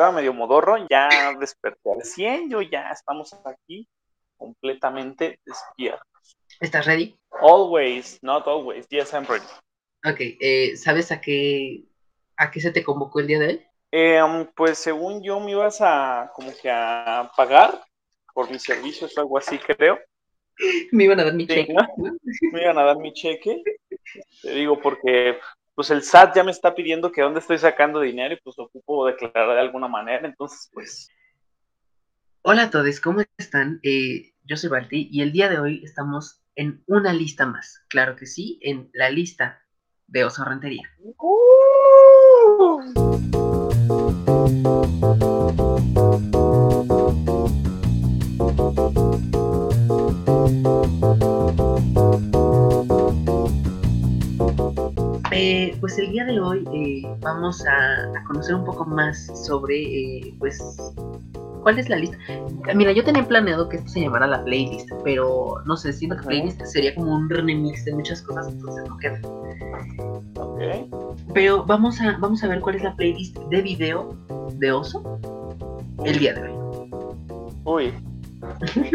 estaba medio modorro, ya desperté al 100, yo ya estamos aquí completamente despiertos. ¿Estás ready? Always, not always, yes, I'm ready. Ok, eh, ¿sabes a qué, a qué se te convocó el día de hoy? Em, pues según yo me ibas a como que a pagar por mis servicios o algo así, creo. Me iban a dar mi cheque. Me iban a dar mi cheque. Te digo porque pues el SAT ya me está pidiendo que dónde estoy sacando dinero y pues ocupo declarar de alguna manera, entonces pues... Hola a todos, ¿cómo están? Eh, yo soy Balti y el día de hoy estamos en una lista más, claro que sí, en la lista de Oso Rentería. Eh, pues el día de hoy eh, vamos a, conocer un poco más sobre, eh, pues, cuál es la lista. Mira, yo tenía planeado que esto se llamara la playlist, pero no sé, siento que playlist sería como un remix de muchas cosas, entonces no queda. Ok. Pero vamos a, vamos a ver cuál es la playlist de video de Oso el día de hoy. Uy,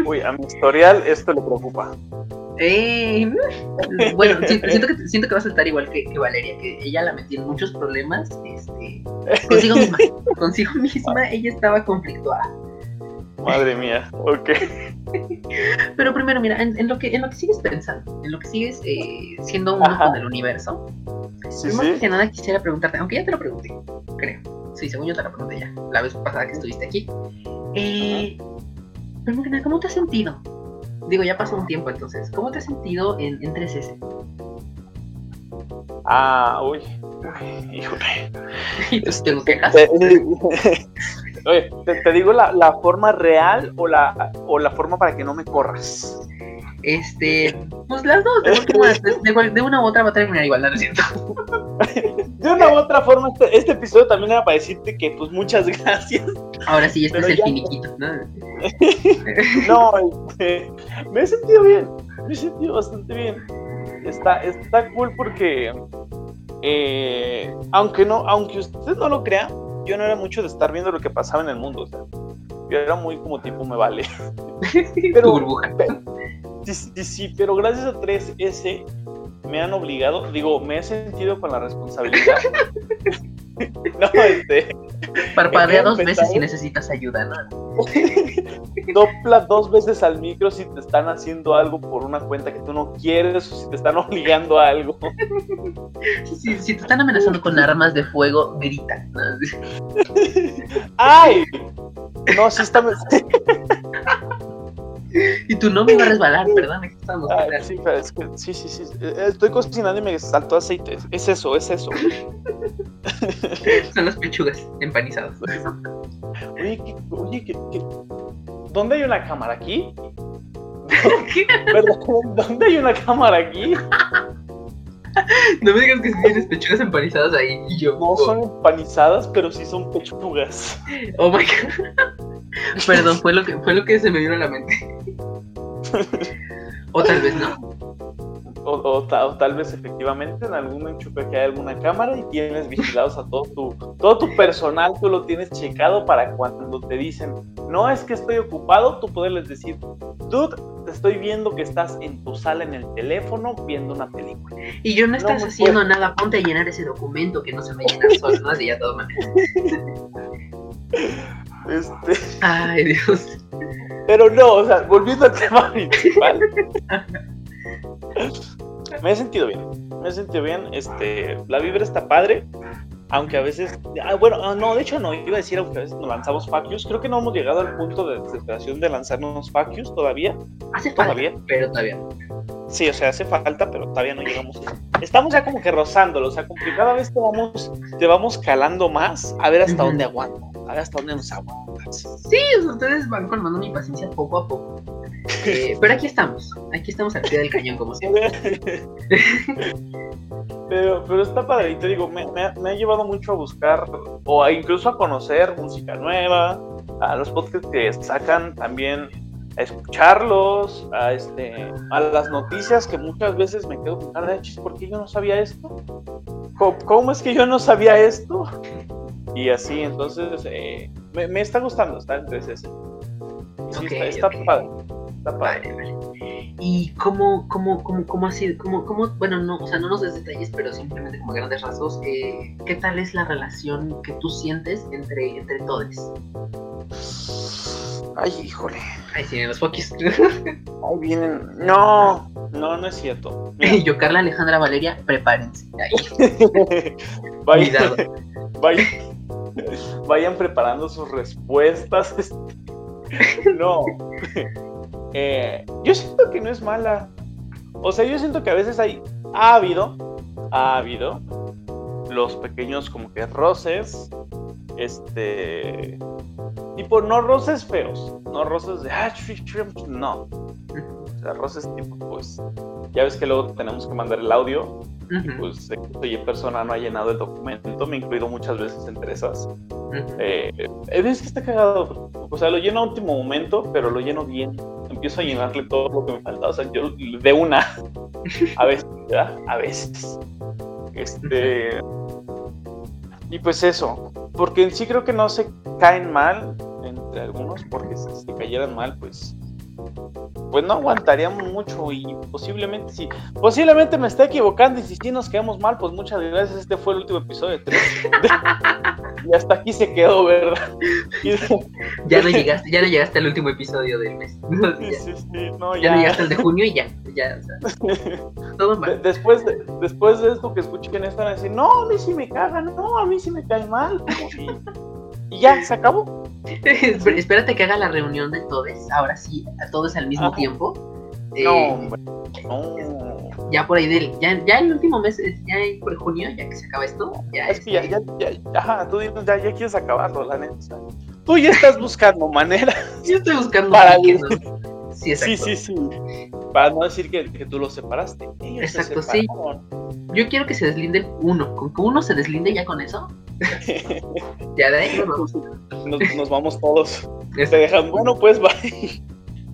uy, a mi historial esto le preocupa. Eh, bueno, siento, que, siento que va a saltar igual que, Valeria, que ella la metió en muchos problemas este, consigo misma. consigo misma ella estaba conflictuada. Madre mía, ok. Pero primero, mira, en, lo, que, en lo que sigues pensando, en lo que sigues eh, siendo uno con el universo, sí, primero que nada quisiera preguntarte, aunque ya te lo pregunté, creo. Sí, según yo te lo pregunté ya, la vez pasada que estuviste aquí. Eh, que nada, ¿cómo te has sentido? Digo, ya pasó un tiempo entonces. ¿Cómo te has sentido en, en 3S? Ah, uy, uy, híjole. ¿Y te este, quejas? Oye, te, digo la, la, forma real o la, o la forma para que no me corras. Este, pues las dos, de, de, una u otra va a terminar igual, ¿no es cierto? de una u otra forma, este, este, episodio también era para decirte que, pues, muchas gracias. Ahora sí, este es el finiquito, ¿no? no, este, me he sentido bien, me he sentido bastante bien. Está, está cool porque, eh, aunque no, aunque usted no lo crea, yo no era mucho de estar viendo lo que pasaba en el mundo, o sea, yo era muy como tipo me vale. Pero, burbuja. Sí, sí, pero gracias a 3S me han obligado, digo, me he sentido con la responsabilidad. no, este. Parpadea dos veces si necesitas ayuda, ¿no? Dopla dos veces al micro si te están haciendo algo por una cuenta que tú no quieres o si te están obligando a algo. Si, si te están amenazando con armas de fuego, grita. ¡Ay! No, sí está. Y tu no me iba a resbalar, perdón, aquí estamos. sí, es que, sí, sí, sí. Eh, estoy cocinando y me saltó aceite. Es eso, es eso. Son las pechugas empanizadas. Oye, oye, ¿qué, dónde hay una cámara aquí? ¿Perdón? ¿Dónde hay una cámara aquí? No me digas que si tienes pechugas empanizadas ahí y yo. No son empanizadas, pero sí son pechugas. Oh my god. Perdón, fue lo que fue lo que se me vino a la mente. o tal vez no. O, tal vez efectivamente en algún enchufe que hay alguna cámara y tienes vigilados a todo tu, todo tu personal, tú lo tienes checado para cuando te dicen, no es que estoy ocupado, tú poderles decir, dude, te estoy viendo que estás en tu sala en el teléfono viendo una película. Y yo no estás haciendo nada, ponte a llenar ese documento que no se me llena solo, ¿no? Así ya todo manera. Este... Ay, Dios. Pero no, o sea, volviendo al tema principal. me he sentido bien. Me he sentido bien. Este, la vibra está padre. Aunque a veces. Ah, bueno, ah, no, de hecho no. Iba a decir, aunque a veces nos lanzamos facios. Creo que no hemos llegado al punto de desesperación de lanzarnos facios todavía. Hace falta, todavía. pero todavía. Sí, o sea, hace falta, pero todavía no llegamos. Estamos ya como que rozándolo. O sea, como que cada vez te vamos, te vamos calando más a ver hasta dónde aguanta hasta dónde nos aguantas. Sí, ustedes van colmando mi paciencia poco a poco. Eh, pero aquí estamos, aquí estamos al pie del cañón, como siempre. pero, pero está padre, y te digo, me, ha llevado mucho a buscar, o incluso a conocer música nueva, a los podcasts que sacan también a escucharlos, a este, a las noticias que muchas veces me quedo de ¿por qué yo no sabía esto? ¿Cómo, es que yo no sabía esto? Y así, entonces eh, me, está gustando, está entre ese. Sí, está, padre. Está padre. Vale, ¿Y cómo, cómo, cómo, cómo ha sido? Cómo, cómo, bueno, no, o sea, no nos des detalles, pero simplemente como grandes rasgos, eh, ¿qué tal es la relación que tú sientes entre, entre todos? Ay, híjole. Ahí vienen los pokis. Ahí vienen. No, no, no es cierto. Yo, Carla Alejandra Valeria, prepárense. vayan, vayan, vayan preparando sus respuestas. no. Eh, yo siento que no es mala. O sea, yo siento que a veces hay. Ha habido. Ha habido. Los pequeños como que roces. Este. Tipo, no roces feos. No roces de. Ah, no. O sea, roces tipo, pues. Ya ves que luego tenemos que mandar el audio. Pues oye, persona no ha llenado el documento. Me he incluido muchas veces entre esas. Eh, es que está cagado. O sea, lo lleno a último momento, pero lo lleno bien empiezo a llenarle todo lo que me falta. O sea, yo de una, a veces, ¿verdad? A veces. Este. Y pues eso, porque en sí creo que no se caen mal entre algunos, porque si se cayeran mal, pues pues no aguantaríamos mucho y posiblemente sí, posiblemente me esté equivocando y si sí nos quedamos mal, pues muchas gracias, este fue el último episodio de 3. y hasta aquí se quedó, ¿verdad? ya no llegaste, ya no llegaste al último episodio del mes. Sí, sí, sí, no, ya. ya no llegaste al de junio y ya, ya, o sea, todo mal. después, de, después de esto que escuchen esto van a decir, no, a mí sí me cagan, no, a mí sí me cae mal. Y ya, se acabó. Espérate que haga la reunión de todos, ahora sí, a todos al mismo tiempo. no, eh, hombre, no. Ya por ahí del, ya, ya el último mes, ya por junio, ya que se acaba esto, ya es. que ya, ya, ya, ajá, tú ya, ya quieres acabarlo, la neta. Tú ya estás buscando manera. Yo estoy buscando para Sí, sí, sí, sí. Para no decir que, que tú lo separaste. exacto, sí. Yo quiero que se deslinde uno. Con que uno se deslinde ya con eso. ya de ahí nos, nos, vamos todos. Te dejan, bueno, pues bye.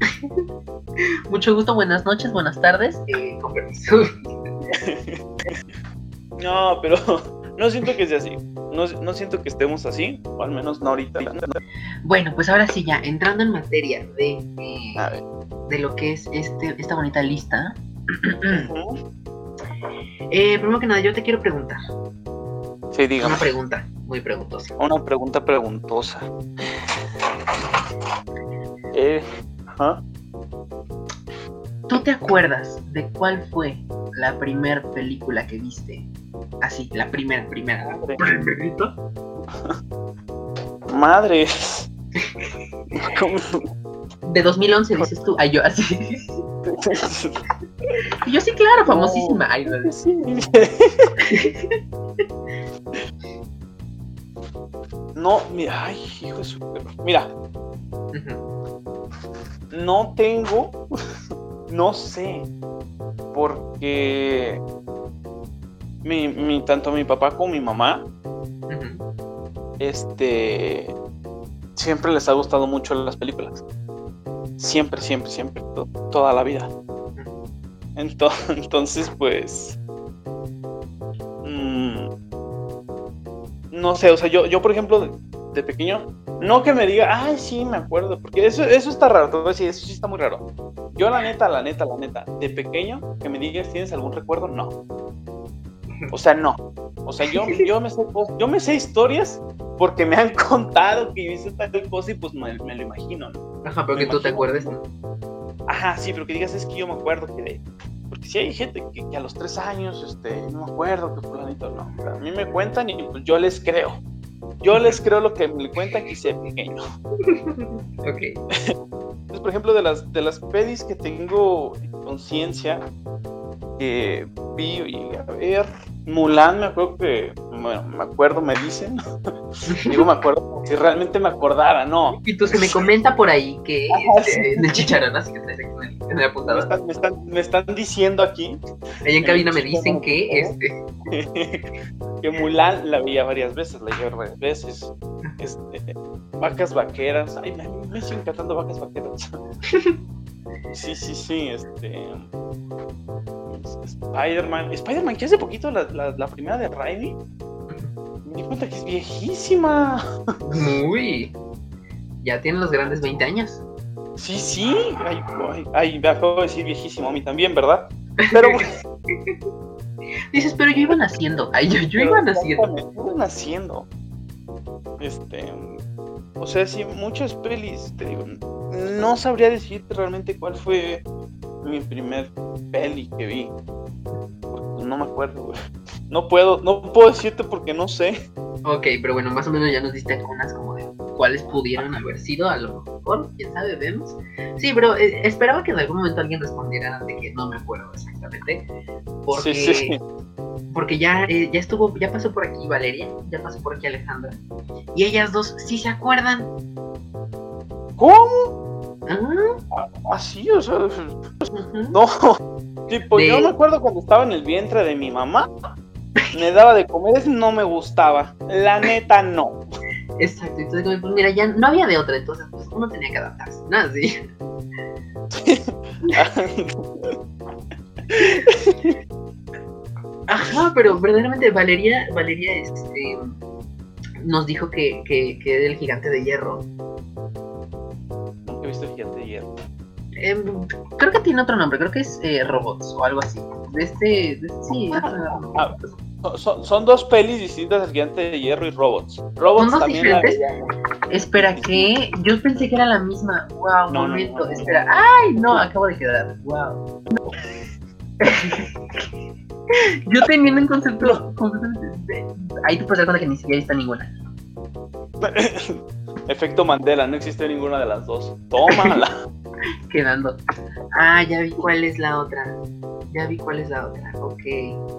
Mucho gusto, buenas noches, buenas tardes. Eh, con permiso. no, pero no siento que sea así. No, no, siento que estemos así, o al menos no ahorita. Bueno, pues ahora sí, ya entrando en materia de, eh, de lo que es este, esta bonita lista. eh, primero que nada, yo te quiero preguntar. Sí, dígame. Una pregunta muy preguntosa. Una pregunta preguntosa. Eh, ¿Tú te acuerdas de cuál fue la primera película que viste? Así, la primera, primera. ¿Primerita? Madre. De 2011 dices tú. Ay, yo así. yo sí, claro, famosísima. Ay, no. No, mira, ay, hijo de su Mira, no tengo, no sé, porque mi, mi, tanto mi papá como mi mamá, este, siempre les ha gustado mucho las películas. Siempre, siempre, siempre, toda la vida. Entonces, pues, no sé, o sea, yo, yo por ejemplo, de, pequeño, no que me diga, ay, sí, me acuerdo, porque eso, eso está raro, decir, eso sí está muy raro. Yo, la neta, la neta, la neta, de pequeño, que me digas, ¿tienes algún recuerdo? No. O sea, no. O sea, yo, yo, me, sé, yo me sé historias porque me han contado que hice tal cosa y pues me, lo imagino, ¿no? Ajá, pero que tú te acuerdes, ¿no? Ajá, sí, pero que digas, es que yo me acuerdo que de porque si hay gente que, a los tres años, este, no me acuerdo que fulanito, no. A mí me cuentan y pues yo les creo. Yo les creo lo que me cuentan que sea pequeño. ok. Entonces, por ejemplo, de las, de las pedis que tengo conciencia, que vi y a ver, Mulan, me acuerdo que, bueno, me acuerdo, me dicen, digo me acuerdo, si realmente me acordara, no. Y tú se me comenta por ahí que este, de chicharón, así que me, están, me, están, diciendo aquí. Ahí en cabina me dicen que este. que Mulan la veía varias veces, la vi varias veces. Este, vacas vaqueras. Ay, me, me estoy encantando vacas vaqueras. Sí, sí, sí, este. Spider-Man. Spider-Man, que hace poquito la, la, primera de Raimi. me di cuenta que es viejísima. Muy. Ya tiene los grandes 20 años. Sí, sí. Ay, ay, me acabo de decir viejísimo a mí también, ¿verdad? Pero. Dices, pero yo iba naciendo. Ay, yo, yo iba naciendo. Iba naciendo. Este. O sea, sí, muchas pelis, te digo. No sabría decirte realmente cuál fue mi primer peli que vi. No me acuerdo, güey. No puedo, no puedo decirte porque no sé. Ok, pero bueno, más o menos ya nos diste algunas como cuáles pudieron haber sido, a lo mejor, quién sabe, vemos. Sí, pero eh, esperaba que en algún momento alguien respondiera de que no me acuerdo exactamente. Porque, sí, sí. porque ya, eh, ya estuvo, ya pasó por aquí Valeria, ya pasó por aquí Alejandra. Y ellas dos sí se acuerdan. ¿Cómo? ¿Ah? Así, o sea, no. Tipo, yo me acuerdo cuando estaba en el vientre de mi mamá, me daba de comer, no me gustaba. La neta, no. Exacto, entonces pues mira, ya no había de otra, entonces pues uno tenía que adaptarse, nada así. Ajá, pero verdaderamente Valeria, Valeria este, nos dijo que, que, que era el gigante de hierro. Nunca he visto el gigante de hierro. Em, creo que tiene otro nombre, creo que es eh, Robots o algo así. De este, de este sí. Ah, son, dos pelis distintas, El Gigante de Hierro y Robots. Robots ¿Son también diferentes? Espera, ¿qué? Yo pensé que era la misma. Wow, no, momento. Espera. ¡Ay! No, acabo de quedar. Wow. Yo teniendo en concepto. Ahí te puedes dar cuenta que ni siquiera está ninguna. Efecto Mandela, no existe ninguna de las dos. Tómala. Quedando. Ah, ya vi cuál es la otra. Ya vi cuál es la otra. Ok.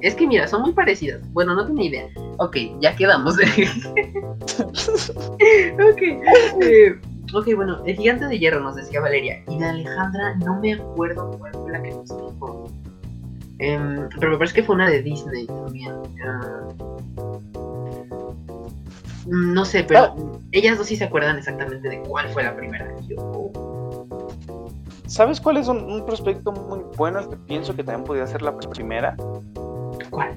Es que mira, son muy parecidas. Bueno, no ni idea. Ok, ya quedamos. ok. Eh, ok, bueno, el gigante de hierro nos decía Valeria. Y de Alejandra no me acuerdo cuál fue la que nos dijo. Em, pero me parece que fue una de Disney también. Ah. No sé, pero ah. ellas dos sí se acuerdan exactamente de cuál fue la primera. Yo, ¿Sabes cuál es un, prospecto muy bueno el que pienso que también podría ser la primera? ¿Cuál?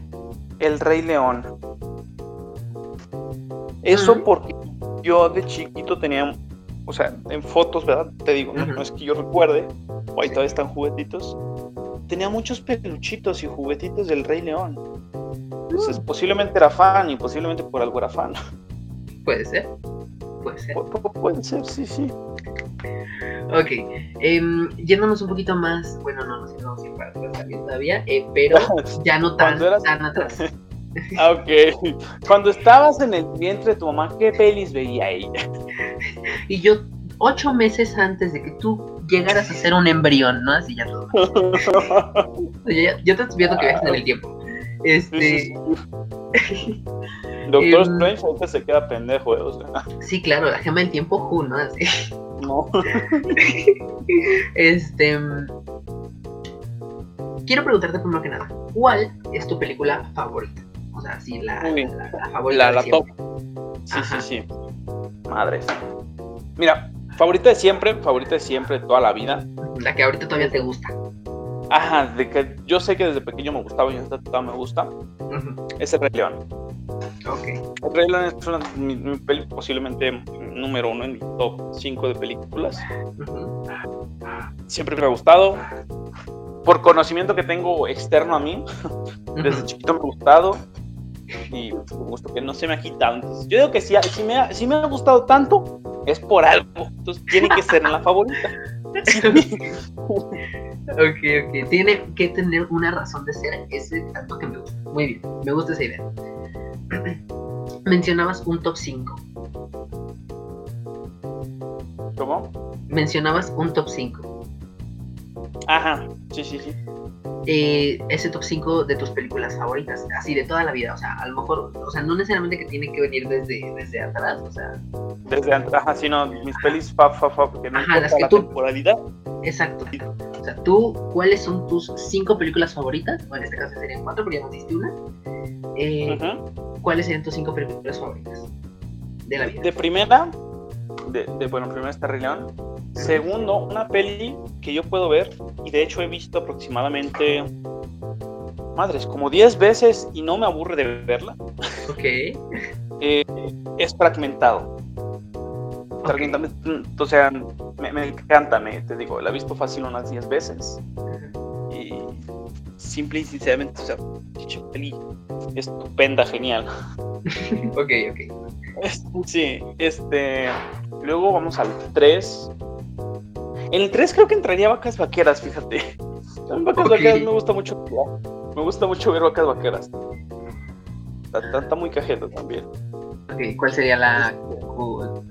El Rey León. Eso porque yo de chiquito tenía, o sea, en fotos, ¿verdad? Te digo, no, es que yo recuerde, o ahí todavía están juguetitos. Tenía muchos peluchitos y juguetitos del Rey León. Entonces, posiblemente era fan y posiblemente por algo era fan. Puede ser. Puede ser. puede ser, sí, sí. Ok, em, yéndonos un poquito más, bueno, no nos quedamos sin para también todavía, eh, pero ya no tan, tan atrás. Ah, ok. Cuando estabas en el vientre de tu mamá, ¿qué pelis veía ella? Y yo, ocho meses antes de que tú llegaras a ser un embrión, ¿no? Así ya todo. yo, te estoy viendo que viajas en el tiempo. Este. Doctor em, Strange ahorita se queda pendejo, ¿eh? o sea. Sí, claro, la gema del tiempo, Who, ¿no? Así. No. este. Quiero preguntarte primero que nada, ¿cuál es tu película favorita? O sea, sí, la, la, favorita. La, top. Sí, sí, sí. Madres. Mira, favorita de siempre, favorita de siempre, de toda la vida. La que ahorita todavía te gusta. Ajá, de que yo sé que desde pequeño me gustaba y hasta todavía me gusta. Es el Rey León. Ok. El Rey León es una, mi, peli, posiblemente número uno en mi top 5 de películas. Siempre me ha gustado. Por conocimiento que tengo externo a mí, desde chiquito me ha gustado. Y un gusto que no se me ha quitado. Entonces, yo digo que si, si, me ha, si me ha gustado tanto, es por algo. Entonces tiene que ser en la favorita. Ok, ok. Tiene que tener una razón de ser ese tanto que me gusta. Muy bien, me gusta esa idea. Mencionabas un top 5. ¿Cómo? Mencionabas un top 5. Ajá, sí, sí, sí. Eh, ese top 5 de tus películas favoritas, así de toda la vida, o sea, a lo mejor, o sea, no necesariamente que tiene que venir desde, desde atrás, o sea. Desde atrás, sino mis pelis fa, fa, fa, porque no ajá, las que la tú... temporalidad. Exacto. O sea, tú, ¿cuáles son tus 5 películas favoritas? Bueno, en este caso serían 4, porque ya nos diste una. Eh, ¿Cuáles serían tus 5 películas favoritas de la vida? De primera, de, bueno, primero está Rey León. Segundo, una peli que yo puedo ver, y de hecho he visto aproximadamente, madres, como 10 veces y no me aburre de verla. Ok. eh, es fragmentado. O sea, me, encanta, me, te digo, la he visto fácil unas 10 veces. Y simple y sinceramente, o sea, peli estupenda, genial. ok, ok. Sí, este. Luego vamos al 3. En el 3 creo que entraría vacas vaqueras, fíjate. Vacas vaqueras me gusta mucho. Me gusta mucho ver vacas vaqueras. Está, muy cajeta también. Ok, ¿cuál sería la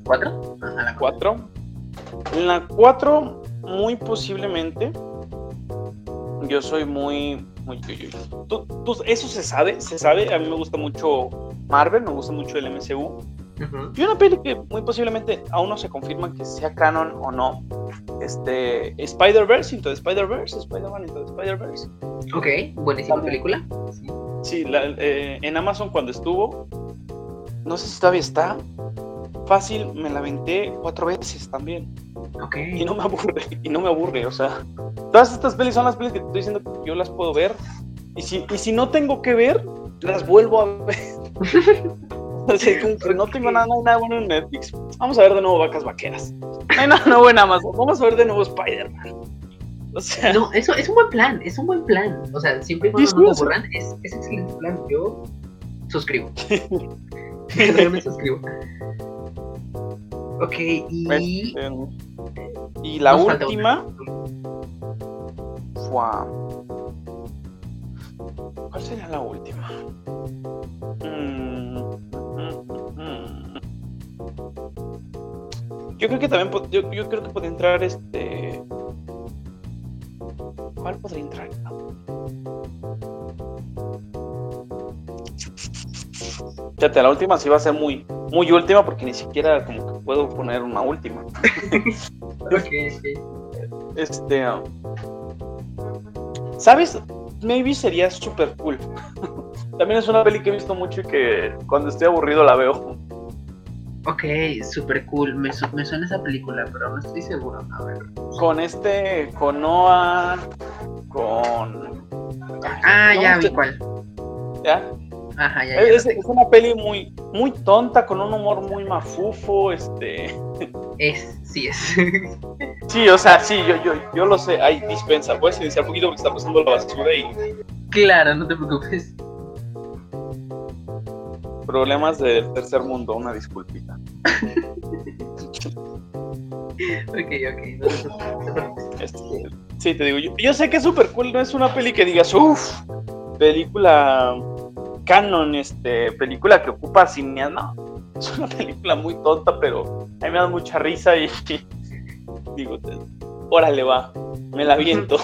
4? Ah, la 4. En la 4, muy posiblemente. Yo soy muy. muy eso se sabe, se sabe. A mí me gusta mucho Marvel, me gusta mucho el MCU. Y una peli que muy posiblemente aún no se confirma que sea canon o no. Este, Spider-Verse, into Spider-Verse, Spider-Man into Spider-Verse. Ok, buenísima película. Sí, eh, en Amazon cuando estuvo, no sé si todavía está, fácil, me la aventé cuatro veces también. Ok. Y no me aburre, y no me aburre, o sea, todas estas pelis son las pelis que te estoy diciendo que yo las puedo ver. Y si, y si no tengo que ver, las vuelvo a ver. como que no tengo nada, nada bueno en Netflix. Vamos a ver de nuevo Vacas Vaqueras. No hay nada nuevo en Amazon. Vamos a ver de nuevo Spider-Man. O sea... No, eso es un buen plan, es un buen plan. O sea, siempre y cuando no me aburran, es, es excelente plan. Yo suscribo. Yo me suscribo. Ok, y. Este, y la última. ¿Cuál sería la última? Yo creo que también. Yo, yo creo que puede entrar este. ¿Cuál podría entrar? Fíjate, la última sí va a ser muy, muy última porque ni siquiera como que puedo poner una última. Este. ¿Sabes? Maybe sería super cool. También es una peli que he visto mucho y que cuando estoy aburrido la veo. Ok, super cool. Me, me suena esa película, pero no estoy seguro. A ver. Con este, con Noah, con. Ah, ya vi cuál. ¿Ya? Ajá, ya, es, una peli muy, muy tonta, con un humor muy mafufo, este. Es, sí es. sí, o sea, sí, yo, yo, yo lo sé. Hay dispensa, puedes iniciar un poquito porque está pasando la basura y. Claro, no te preocupes. Problemas del tercer mundo, una disculpita. ok, ok, este, sí, te digo, yo, yo sé que es súper cool, no es una peli que digas, uff, película canon, este, película que ocupa cine, no, es una película muy tonta, pero a mí me da mucha risa y, digo, órale va, me la viento.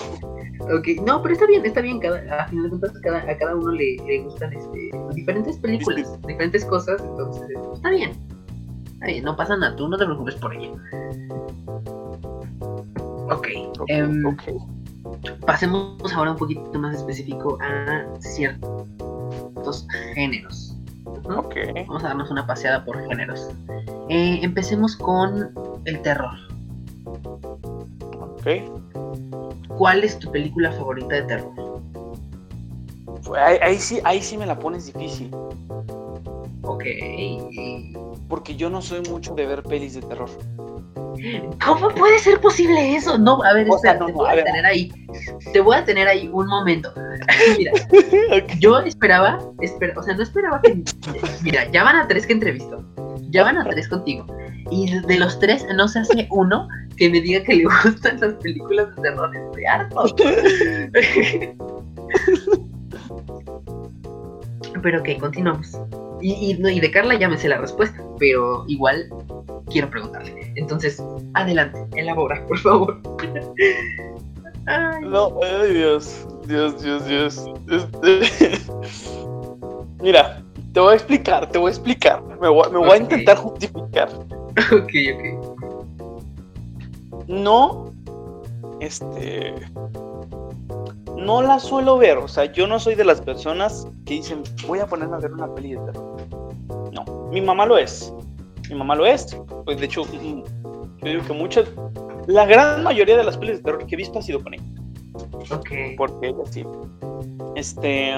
Ok, no, pero está bien, está bien, cada, a final de cuentas cada, a cada uno le, gustan este, diferentes películas, diferentes cosas, entonces está bien, está bien, no pasa nada, tú no te preocupes por ello. Ok, em, okay. pasemos ahora un poquito más específico a cierto géneros. Vamos a darnos una paseada por géneros. Eh, empecemos con el terror. Ok. ¿Cuál es tu película favorita de terror? Ahí, sí, ahí sí me la pones difícil. Ok. Porque yo no soy mucho de ver pelis de terror. ¿Cómo puede ser posible eso? No, a ver, espera, te voy a, tener ahí. Te voy a tener ahí un momento. mira, yo esperaba, o sea, no esperaba que. Mira, ya van a tres que entrevisto. Ya van a tres contigo. Y de los tres no se hace uno que me diga que le gustan las películas de terror. Estoy harto. Pero ok, continuamos. Y, y, de Carla ya me sé la respuesta, pero igual quiero preguntarle. Entonces, adelante, elabora, por favor. No, ay Dios, Dios, Dios, Dios. Este, mira, te voy a explicar, te voy a explicar. Me voy, me voy a intentar justificar. Ok, ok. No, este, no la suelo ver. O sea, yo no soy de las personas que dicen, voy a ponerme a ver una peli de terror. No, mi mamá lo es. Mi mamá lo es. Pues de hecho, yo digo que muchas, la gran mayoría de las pelis de terror que he visto ha sido con ella. Ok. Porque ella sí. Este.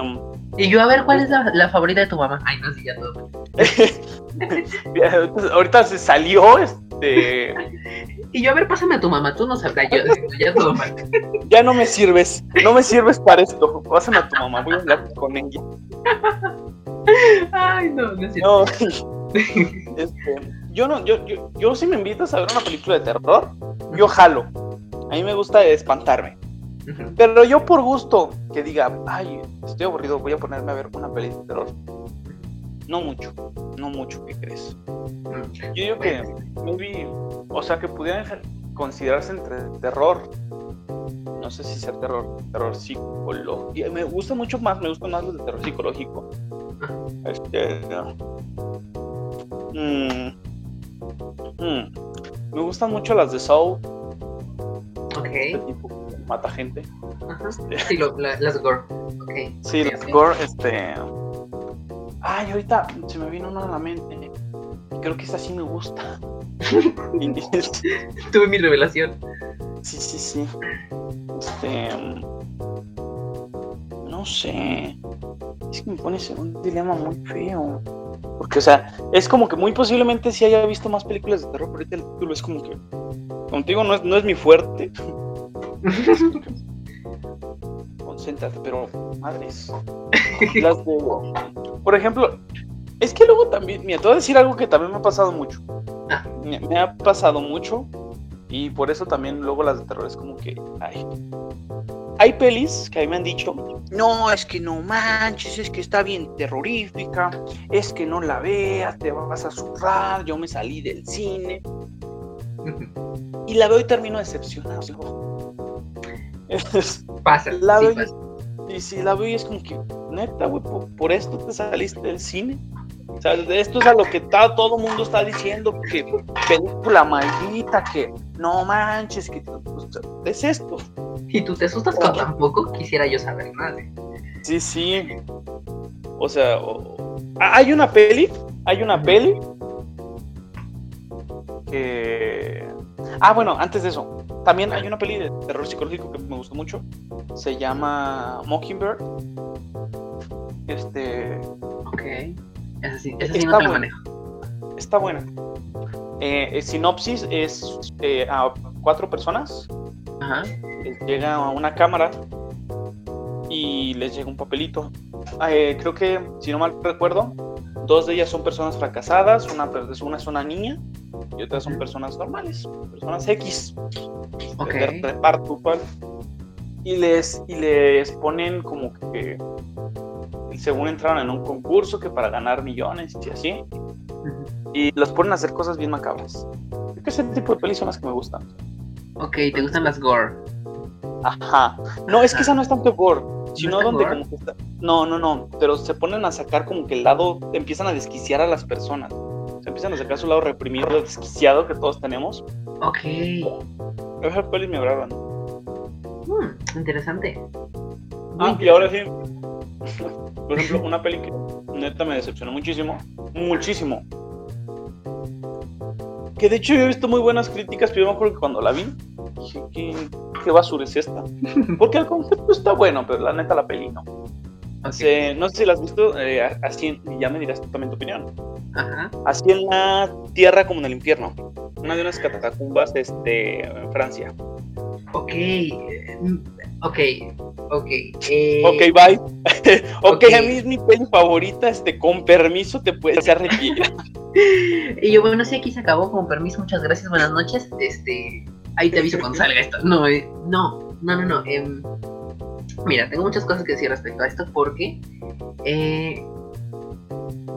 Y yo, a ver, ¿cuál es la, favorita de tu mamá? Ay, no, sí, ya todo. ahorita se salió, este. Y yo, a ver, pásame a tu mamá, tú no sabrás, yo, ya todo mal. Ya no me sirves, no me sirves para esto, pásame a tu mamá, voy a hablar con ella. Ay, no, no es cierto. No, este, yo no, yo, yo, yo si me invitas a ver una película de terror, yo jalo. A mí me gusta espantarme. Pero yo por gusto que diga, ay, estoy aburrido, voy a ponerme a ver una película de terror. No mucho, no mucho, ¿qué crees? Yo digo que, maybe, o sea, que pudieran considerarse entre terror, no sé si sea terror, terror psicológico. Me gusta mucho más, me gusta más los de terror psicológico. Este, mm, mm, me gustan mucho las de Soul. Ok. Este tipo mata gente. Este, sí, las gore. Okay. Sí, las gore, este. Ay, ahorita se me vino una a la mente. Creo que esta sí me gusta. Tuve mi revelación. Sí, sí, sí. Este. No sé. Es que me pones en un dilema muy feo. Porque, o sea, es como que muy posiblemente si haya visto más películas de terror, pero ahorita el título es como que. Contigo no es, no es mi fuerte. Pero madres. Las de, por ejemplo, es que luego también, mira, te voy a decir algo que también me ha pasado mucho. Ah. Me, ha pasado mucho y por eso también luego las de terror es como que, ay. Hay pelis que a mí me han dicho, no, es que no manches, es que está bien terrorífica, es que no la veas, te vas a zurrar, yo me salí del cine. y la veo y termino decepcionado. Pasa. La Y si la veo y es como que, neta, güey, por, esto te saliste del cine. O sea, esto es a lo que todo el mundo está diciendo, que película maldita, que no manches, que es esto. Y tú te asustas con tampoco quisiera yo saber nada. Sí, sí. O sea, hay una peli, hay una peli que... Ah, bueno, antes de eso, también hay una peli de terror psicológico que me gustó mucho. Se llama Mockingbird. Este. Ok. Esa sí, esa sí no te la manejo. Está buena. Eh, sinopsis es eh, a cuatro personas. Ajá. Les llega a una cámara y les llega un papelito. Eh, creo que, si no mal recuerdo, dos de ellas son personas fracasadas, una, una es una niña y otras son personas normales, personas X. Ok. reparto, Y les, y les ponen como que según entraron en un concurso que para ganar millones y así. Y los ponen a hacer cosas bien macabras. Creo que ese tipo de pelis son las que me gustan. Ok, ¿te gustan las gore? Ajá. No, es que esa no es tanto gore, sino donde como que está... No, no, no, pero se ponen a sacar como que el lado, empiezan a desquiciar a las personas se empiezan a sacar su lado reprimido, desquiciado que todos tenemos. Ok. Esas pelis me agradan. Hmm, interesante. ah, y ahora sí. Por ejemplo, una peli que neta me decepcionó muchísimo. Muchísimo. Que de hecho yo he visto muy buenas críticas, pero yo me acuerdo que cuando la vi, dije, ¿qué, qué basura es esta? Porque el concepto está bueno, pero la neta la peli no no sé si la has visto, eh, así, ya me dirás también tu opinión. Ajá. Así en la tierra como en el infierno. Una de unas catacumbas este, en Francia. Ok, ok, ok. Eh... Ok, bye. ok, a mí es mi peli favorita, este, con permiso te puedes retirar. y yo, bueno, sí, aquí se acabó, con permiso, muchas gracias, buenas noches. Este, ahí te aviso cuando salga esto. No, eh, no, no, no, no. Eh, Mira, tengo muchas cosas que decir respecto a esto porque, eh,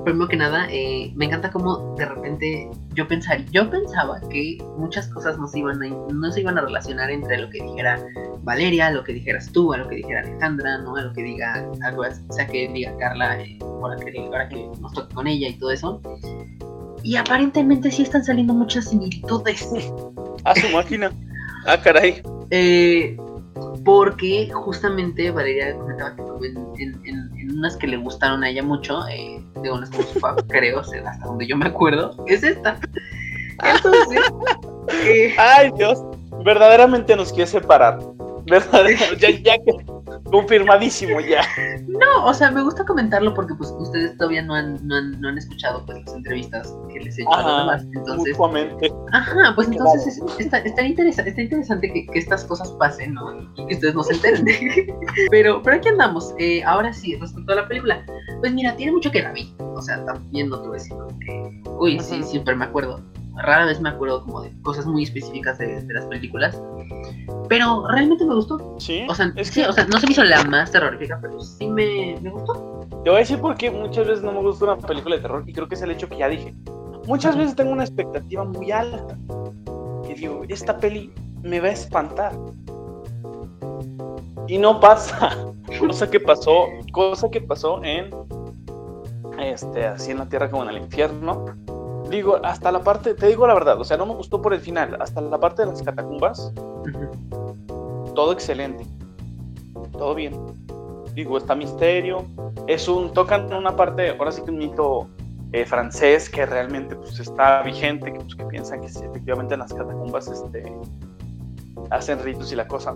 primero que nada, eh, me encanta cómo de repente yo pensar, yo pensaba que muchas cosas no se, iban a, no se iban a relacionar entre lo que dijera Valeria, lo que dijeras tú, a lo que dijera Alejandra, ¿no? a lo que diga algo, o sea, que diga Carla, eh, ahora, que, ahora que nos toque con ella y todo eso. Y aparentemente sí están saliendo muchas similitudes. A su máquina. Ah, caray. Eh, porque justamente Valeria comentaba que en, unas que le gustaron a ella mucho, eh, de unas como su creo, hasta donde yo me acuerdo, es esta. Entonces. Eh, Ay, Dios, verdaderamente nos quiere separar. Verdaderamente, ya, que, confirmadísimo ya. No, o sea, me gusta comentarlo porque pues ustedes todavía no han, no han, no han escuchado pues las entrevistas que les he hecho a los demás. Entonces, ajá, pues entonces está, está, interesa, está, interesante que, que, estas cosas pasen, ¿no? Y que ustedes no se enteren. pero, pero aquí andamos. Eh, ahora sí, respecto a la película, pues mira, tiene mucho que la vi. O sea, también no a decir que, uy, sí, siempre me acuerdo rara vez me acuerdo como de cosas muy específicas de, las películas. Pero realmente me gustó. Sí. O sea, sí, o sea, no se me hizo la más terrorífica, pero sí me, me gustó. Te voy a decir por qué muchas veces no me gusta una película de terror y creo que es el hecho que ya dije. Muchas veces tengo una expectativa muy alta. Y digo, esta peli me va a espantar. Y no pasa. cosa que pasó, cosa que pasó en este, así en la tierra como en el infierno digo, hasta la parte, te digo la verdad, o sea, no me gustó por el final, hasta la parte de las catacumbas, todo excelente, todo bien. Digo, está misterio, es un, tocan una parte, ahora sí que un mito eh, francés que realmente pues, está vigente, que, pues, que piensan que efectivamente en las catacumbas este, hacen ritos y la cosa.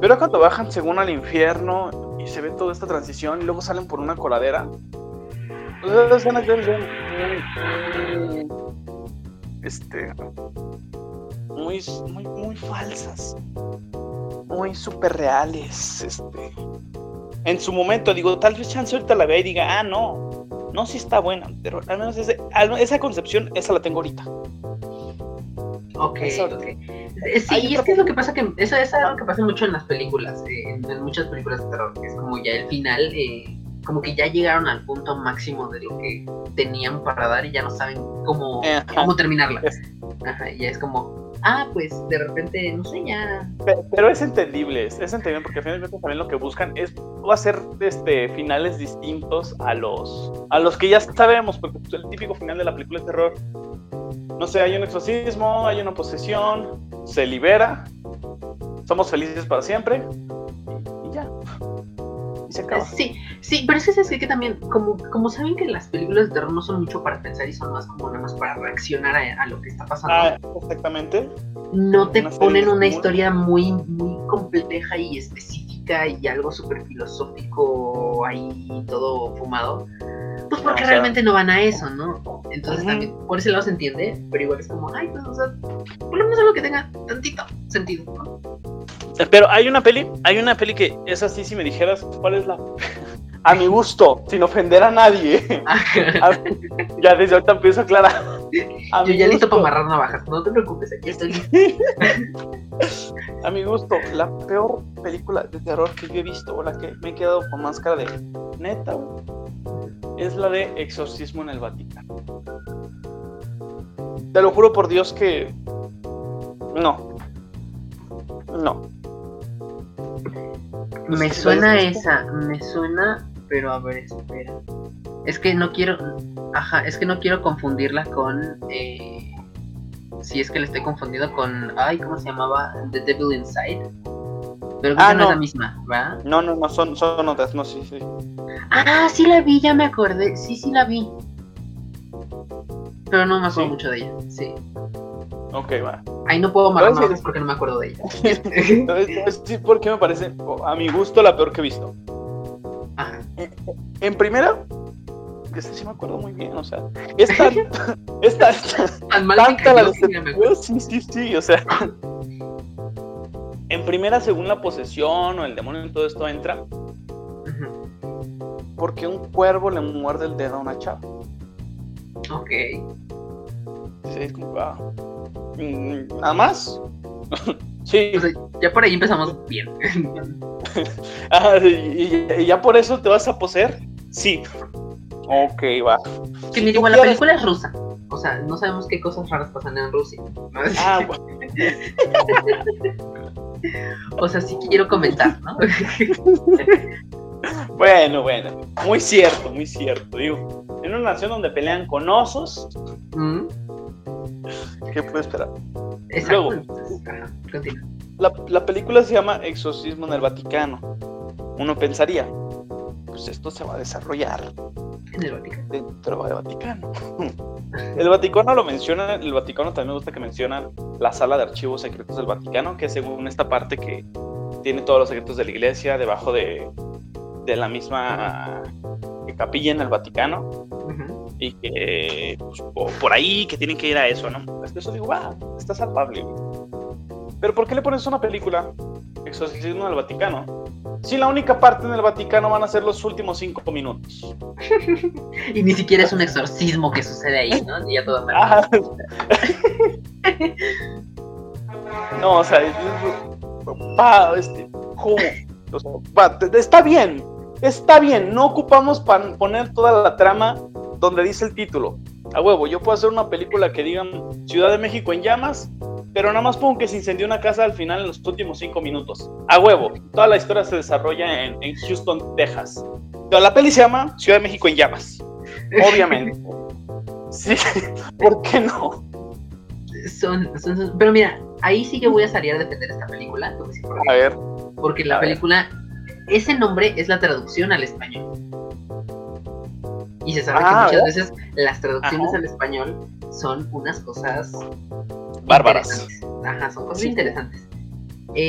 Pero cuando bajan según al infierno y se ve toda esta transición y luego salen por una coladera, este, muy, muy, muy falsas, muy super reales, este. En su momento, digo, tal vez Chance ahorita la vea y diga, ah, no, no, sí está buena, pero al menos esa concepción, esa la tengo ahorita. Ok, ok. Sí, y es que es lo que pasa que eso, es algo que pasa mucho en las películas, eh, en, muchas películas de terror, que es como ya el final, eh, como que ya llegaron al punto máximo de lo que tenían para dar y ya no saben cómo, cómo terminarla. Ajá, y ya es como, ah, pues de repente, no sé, ya. Pero, es entendible, es, entendible porque finalmente también lo que buscan es hacer este, finales distintos a los, a los que ya sabemos, porque pues, el típico final de la película de terror, no sé, hay un exorcismo, hay una posesión, se libera, somos felices para siempre. Sí, sí, pero es que es que también, como, como saben que las películas de terror no son mucho para pensar y son más como nada más para reaccionar a, lo que está pasando. Ah, exactamente. No te ponen una historia muy, muy compleja y específica y algo súper filosófico ahí todo fumado. Pues porque realmente no van a eso, ¿no? Entonces también, por ese lado se entiende, pero igual es como, ay, pues, o sea, por lo menos algo que tenga tantito sentido, ¿no? Pero hay una peli, hay una peli que es así, si me dijeras cuál es la... A mi gusto, sin ofender a nadie. ya desde ahorita empiezo a aclarar. Yo ya listo para amarrar navajas, no te preocupes, aquí estoy. a mi gusto, la peor película de terror que yo he visto, o la que me he quedado con máscara de neta, es la de Exorcismo en el Vaticano. Te lo juro por Dios que... No. No. Me suena esa, me suena, pero a ver, espera. Es que no quiero, ajá, es que no quiero confundirla con, eh, si es que le estoy confundiendo con, ay, ¿cómo se llamaba? The Devil Inside. Pero ah, no. es la misma, ¿va? No, no, no, son, son otras, no, sí, sí. Ah, sí la vi, ya me acordé, sí, sí la vi. Pero no me acuerdo mucho de ella, sí. Ok, va. Ahí no puedo más porque no me acuerdo de ella. sí, porque me parece, a mi gusto, la peor que he visto. Ajá. En, primera, que sí me acuerdo muy bien, o sea, es tan, es tan, tanta la Sí, sí, sí, o sea. En primera, según la posesión o el demonio y todo esto entra, porque un cuervo le muerde el dedo a una chava. Ok. Sí, es como, ah, mm, ¿Nada más? sí. ya por ahí empezamos bien. ah, y, ya por eso te vas a poseer? Sí. Ok, va. Que mira, igual la película es rusa. O sea, no sabemos qué cosas raras pasan en Rusia. Ah, bueno. o sea, sí quiero comentar, ¿no? bueno, bueno. Muy cierto, muy cierto. Digo, en una nación donde pelean con osos. Mm. ¿Qué puede esperar? Luego, la, la, película se llama Exorcismo en el Vaticano. Uno pensaría, pues esto se va a desarrollar en el Vaticano. Dentro del Vaticano. El Vaticano lo menciona, el Vaticano también me gusta que mencionan la sala de archivos secretos del Vaticano, que según esta parte que tiene todos los secretos de la iglesia debajo de, de la misma capilla en el Vaticano. Y que pues, por ahí que tienen que ir a eso, ¿no? Eso digo, va, está salvable. Pero ¿por qué le pones una película, Exorcismo del Vaticano? Si la única parte en el Vaticano van a ser los últimos cinco minutos. y ni siquiera es un exorcismo que sucede ahí, ¿no? Ya todo No, o sea, va, este, ¿cómo? está bien, está bien, no ocupamos para poner toda la trama donde dice el título. A huevo, yo puedo hacer una película que digan Ciudad de México en llamas, pero nada más pongo que se incendió una casa al final en los últimos cinco minutos. A huevo, toda la historia se desarrolla en, Houston, Texas. Pero la peli se llama Ciudad de México en llamas. Obviamente. sí, ¿por qué no? Son, pero mira, ahí sí yo voy a salir a defender esta película. A ver. Porque la película, ese nombre es la traducción al español. Y se sabe que ah, muchas veces las traducciones al español son unas cosas bárbaras. Ajá, son cosas interesantes.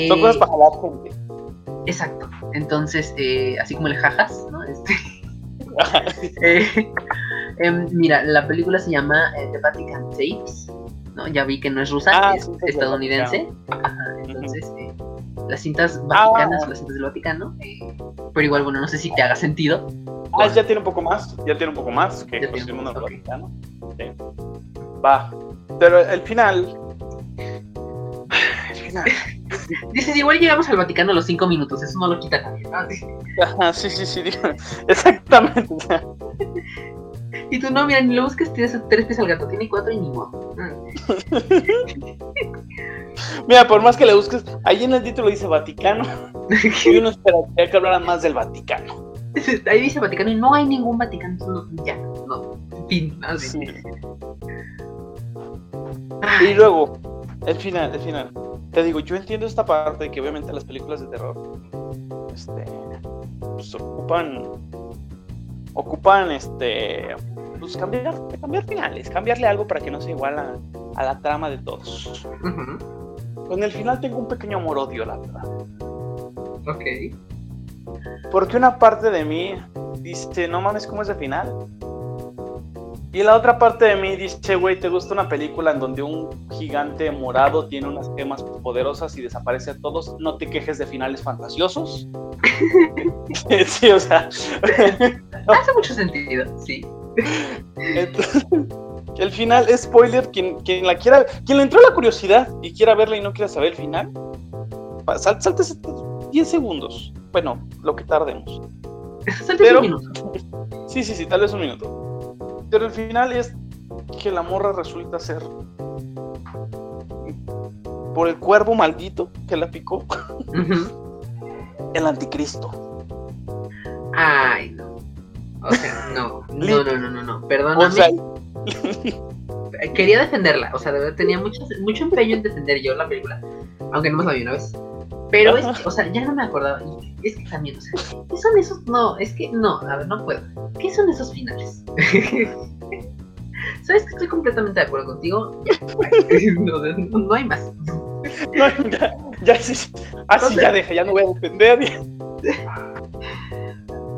son cosas para la gente. Exacto. Entonces, eh, así como el jajas, ¿no? Este, eh, em, mira, la película se llama eh, The Vatican Tapes. ¿no? Ya vi que no es rusa, ah, es estadounidense. Ajá, entonces, las cintas vaticanas, ah. las cintas del Vaticano. pero igual, bueno, no sé si te haga sentido. Ah, ya tiene un poco más, ya tiene un poco más que el mundo del Vaticano. Sí. Va. Pero el final. El final. Dices, igual llegamos al Vaticano a los cinco minutos, eso no lo quita nadie. Ajá, sí, sí, sí, exactamente. Y tú no, mira, ni lo busques, tienes tres pies al gato, tiene cuatro y ni modo. Mira, por más que le busques, ahí en el título dice Vaticano. y uno esperaría que hablara más del Vaticano. Ahí dice Vaticano y no hay ningún Vaticano. No, ya, no. Fin. Así. Y luego, el final, el final. Te digo, yo entiendo esta parte de que obviamente las películas de terror este, pues, ocupan ocupan este pues cambiar, cambiar finales, cambiarle algo para que no sea igual a, la trama de todos. Con el final tengo un pequeño amor-odio, la verdad. Ok. Porque una parte de mí dice, no mames, ¿cómo es el final? Y la otra parte de mí dice, güey, ¿te gusta una película en donde un gigante morado tiene unas gemas poderosas y desaparece a todos? No te quejes de finales fantasiosos. sí, o sea. Hace mucho sentido, sí. el final, spoiler, quien, quien la quiera, quien le entró la curiosidad y quiera verla y no quiera saber el final, sal, salte 10 segundos. Bueno, lo que tardemos. Pero, un minuto. Sí, sí, sí, tal vez un minuto. Pero el final es que la morra resulta ser por el cuervo maldito que la picó el anticristo. Ay, no. O sea, no. No, no, no, no, no. Perdóname. Quería defenderla. O sea, de verdad tenía mucho, mucho empeño en defender yo la película. Aunque no me la vi una vez. Pero es o sea, ya no me acordaba. Es que también, o sea, ¿qué son esos? No, es que no, a ver, no puedo. ¿Qué son esos finales? ¿Sabes que estoy completamente de acuerdo contigo? no, no, hay más. No, ya, ya, sí, así ya deja, ya no voy a defender.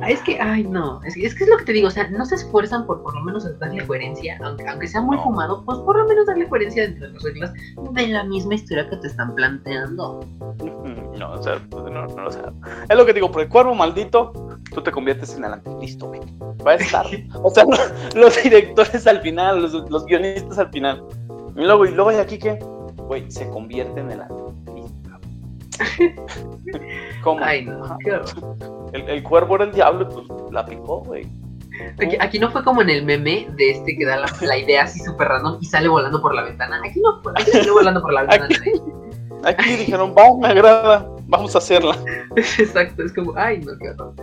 Es que, ay, no, es que, es que es lo que te digo, o sea, no se esfuerzan por por lo menos darle coherencia, aunque, aunque sea muy fumado, pues por lo menos darle coherencia dentro de las reglas de la misma historia que te están planteando. No, o sea, pues, no, no, o sea, es lo que digo, por el cuervo maldito, tú te conviertes en el anticristo, güey. Va a estar, o sea, los, directores al final, los, los, guionistas al final. Y luego, y luego, ¿y aquí qué? Güey, se convierte en el anticristo. ¿Cómo? Ay, no, qué el, el cuervo era el diablo, pues la picó, güey. Aquí, no fue como en el meme de este que da la, idea así súper random y sale volando por la ventana. Aquí no, aquí salió volando por la ventana. Aquí, dijeron, va, me agrada, vamos a hacerla. Exacto, es como, ay, no, qué horror.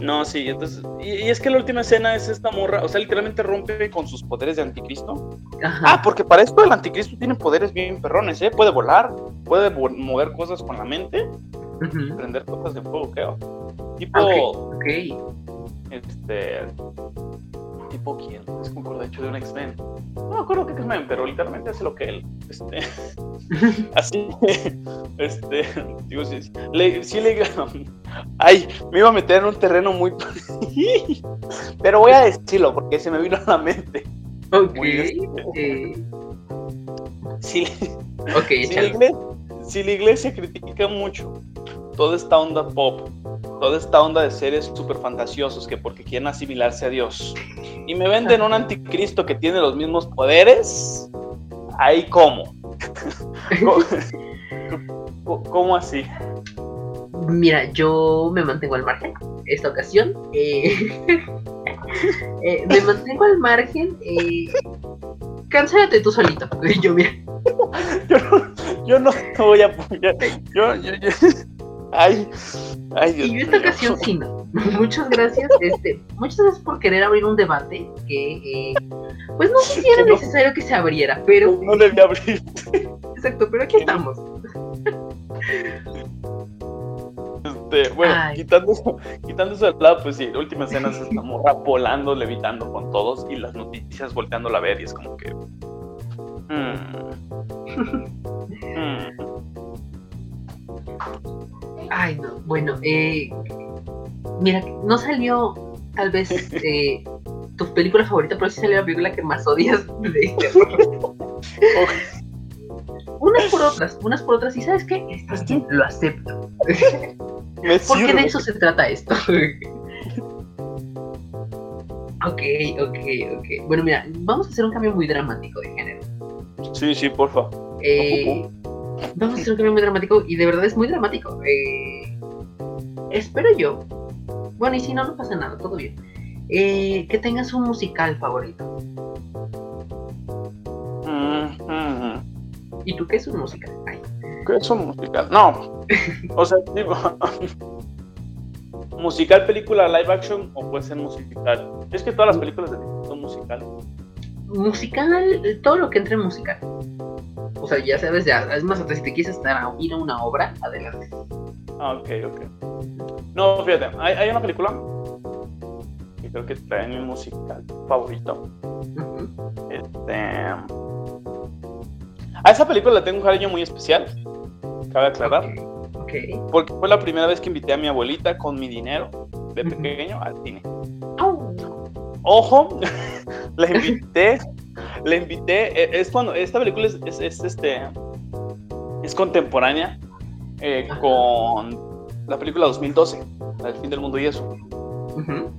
No, sí, entonces, y, es que la última escena es esta morra, o sea, literalmente rompe con sus poderes de anticristo. Ah, porque para esto el anticristo tiene poderes bien perrones, ¿eh? Puede volar, puede mover cosas con la mente, prender cosas de fuego, creo. Tipo. Okay, Este. ¿Tipo quién? Es como de hecho de un X-Men. No me acuerdo qué X-Men, pero literalmente hace lo que él. Este, así. Este. Digo, sí, le, sí le. Ay, me iba a meter en un terreno muy. pero voy a decirlo porque se me vino a la mente. Ok. Este, okay, si, la iglesia, si la iglesia critica mucho toda esta onda pop, toda esta onda de seres súper fantasiosos que porque quieren asimilarse a Dios, y me venden un anticristo que tiene los mismos poderes, ahí cómo. ¿Cómo, así? Mira, yo me mantengo al margen esta ocasión. Eh, eh, me mantengo al margen. Eh, cáncélate tú solito. Yo, mira. yo, no, yo no te voy a apoyar. Yo, yo, yo, Ay, ay, Dios Y esta ocasión sí, no. Muchas gracias. Este, muchas gracias por querer abrir un debate que, eh, pues no sé si era necesario que se abriera, pero. No, debía abrir. Exacto, pero aquí estamos. Este, bueno, quitando eso, quitando eso de lado, pues sí, la última escena es esta morra volando, levitando con todos y las noticias volteándola a ver y es como que. Mm, mm. Ay, no. Bueno, eh, mira, no salió tal vez eh, tu película favorita, pero sí salió la película que más odias de este Unas por otras, unas por otras, y ¿sabes qué? lo acepto. Porque de eso se trata esto. ok, ok, ok. Bueno, mira, vamos a hacer un cambio muy dramático de género. Sí, sí, porfa. Eh, vamos a hacer un cambio muy dramático y de verdad es muy dramático. Eh, espero yo. Bueno, y si no, no pasa nada, todo bien. Eh, que tengas un musical favorito. ¿Y tú qué es un musical? ¿Qué es un musical? No. o sea, digo, musical, película, live action o puede ser musical. Es que todas las películas de son musical. Musical, todo lo que entre en musical. O sea, ya sabes, ya, es más, hasta si te quieres estar a ir a una obra, adelante. Ah, ok, ok. No, fíjate, hay, una película que creo que trae mi musical favorito. Este. A esa película le tengo un cariño muy especial, cabe aclarar. Okay. Porque fue la primera vez que invité a mi abuelita con mi dinero de pequeño al cine. Oh. Ojo, la invité le invité, e, es cuando, esta película es, este, es contemporánea eh, con la película 2012, El fin del mundo y eso.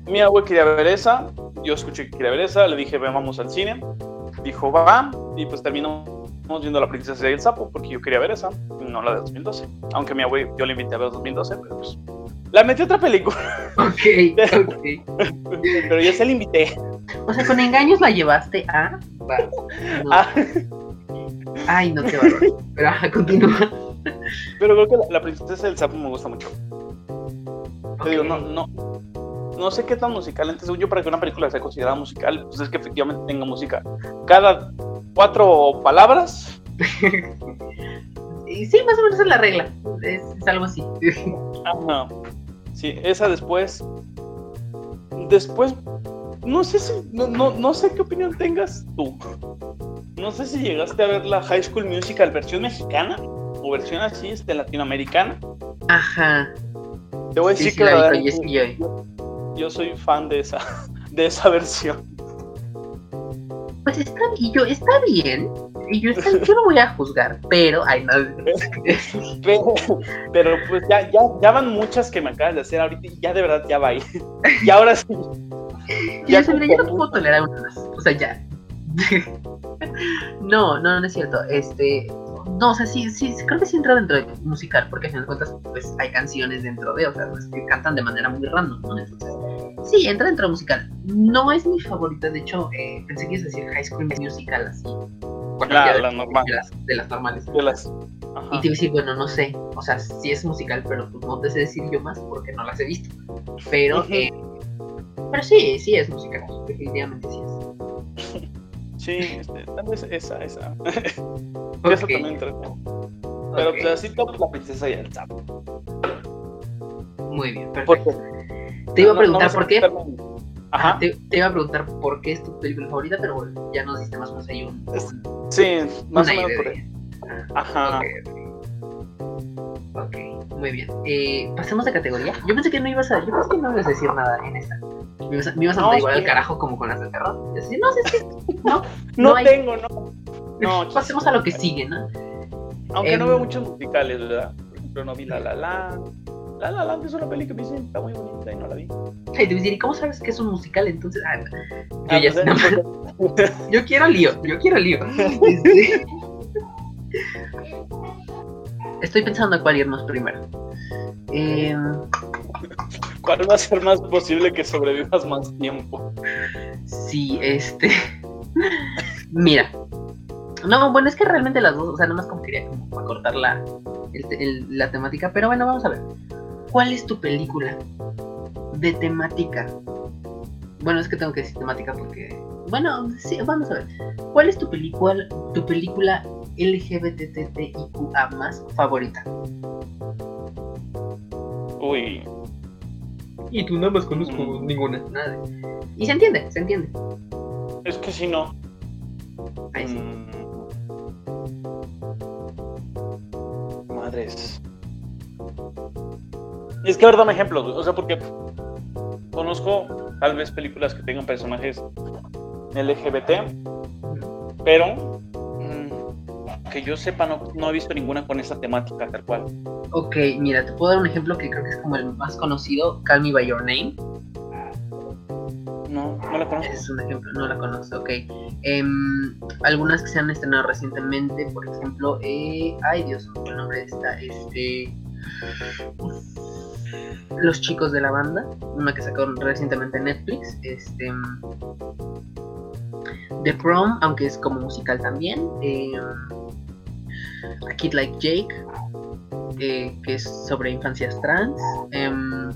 Mi abuelo quería ver esa, yo escuché que quería ver esa, le dije, ven, vamos al cine. Dijo, va, y pues terminamos viendo La princesa y el sapo, porque yo quería ver esa, no la de 2012. Aunque mi abuelo, yo le invité a ver 2012, pero pues... La metí otra película. Ok, pero ya se la invité. O sea, con engaños la llevaste a. Ah. Ay, no te va Pero continúa. Pero creo que la, princesa del sapo me gusta mucho. Te digo, no, no, no sé qué tan musical. Entonces, yo para que una película sea considerada musical, pues es que efectivamente tenga música. Cada cuatro palabras. sí, más o menos es la regla. Es, algo así. Ajá. Sí, esa después. Después no sé si, no, no, no sé qué opinión tengas tú. No sé si llegaste a ver la High School Musical versión mexicana o versión así, este, latinoamericana. Ajá. Te voy a decir que yo, soy fan de esa, de esa versión. Pues está, y yo, está bien. Y yo, está, yo no voy a juzgar, pero ay no. pero, pero, pues ya, ya, ya van muchas que me acabas de hacer ahorita y ya de verdad ya va ahí. Y ahora sí, ya, yo no puedo tolerar una más. O sea, ya. no, no, no es cierto. Este. No, o sea, sí, sí, creo que sí entra dentro de musical, porque al final de cuentas, pues hay canciones dentro de, o sea, pues, que cantan de manera muy random, ¿no? Entonces, sí, entra dentro de musical. No es mi favorita, de hecho, eh, pensé que ibas a decir High School Musical, así. Bueno, la, normal. De las, de las normales. De las, y te iba a decir, bueno, no sé, o sea, sí es musical, pero pues no te sé decir yo más porque no las he visto. Pero, eh, pero sí, sí es música, definitivamente sí es. Sí, este, tal vez esa, esa. Okay. Eso también entra. Pero okay. pues así top la princesa y el sapo. Muy bien, perfecto. Te iba a preguntar por qué. Ajá. Te, iba a preguntar por qué es tu película favorita, pero bueno, ya nos diste más o menos ahí un. sí, más o menos por ahí. Ajá. Ok, muy bien. Eh, pasemos de categoría. Yo pensé que no ibas a. Yo pensé que no ibas a decir nada en esta. Me ibas a, me ibas a igual al carajo como con las de terror. No, sé si. No, no, tengo, no. No, pasemos a lo que sigue, ¿no? Aunque no veo muchos musicales, ¿verdad? Por ejemplo, no vi La La La. La La Land es una peli que me dicen está muy bonita y no la vi. Hey, te decir, ¿y cómo sabes que es un musical entonces? Ah, yo ah, ya pues, Yo quiero lío, yo quiero lío. Estoy pensando cuál irnos primero. Eh... ¿Cuál va a ser más posible que sobrevivas más tiempo? Sí, este. Mira. No, bueno, es que realmente las dos, o sea, nomás como quería como cortar la, la temática, pero bueno, vamos a ver. ¿Cuál es tu película de temática? Bueno, es que tengo que decir temática porque. Bueno, sí, vamos a ver. ¿Cuál es tu película, tu película LGBTTIQA más favorita? Uy. Y tú nada más conozco mm. ninguna. Nada. Y se entiende, se entiende. Es que si no. Ahí sí. Mm. Madres. Es que a ver, dame ejemplos, o sea, porque conozco tal vez películas que tengan personajes LGBT, pero que yo sepa, no, he visto ninguna con esa temática tal cual. Ok, mira, te puedo dar un ejemplo que creo que es como el más conocido, Call Me By Your Name. No, no la conozco. Es un ejemplo, no la conozco, ok. Em, algunas que se han estrenado recientemente, por ejemplo, eh, ay Dios, el nombre está, este... Los chicos de la banda, una que sacó recientemente en Netflix, este The Prom, aunque es como musical también, eh, A Kid Like Jake, eh, que es sobre infancias trans. Em,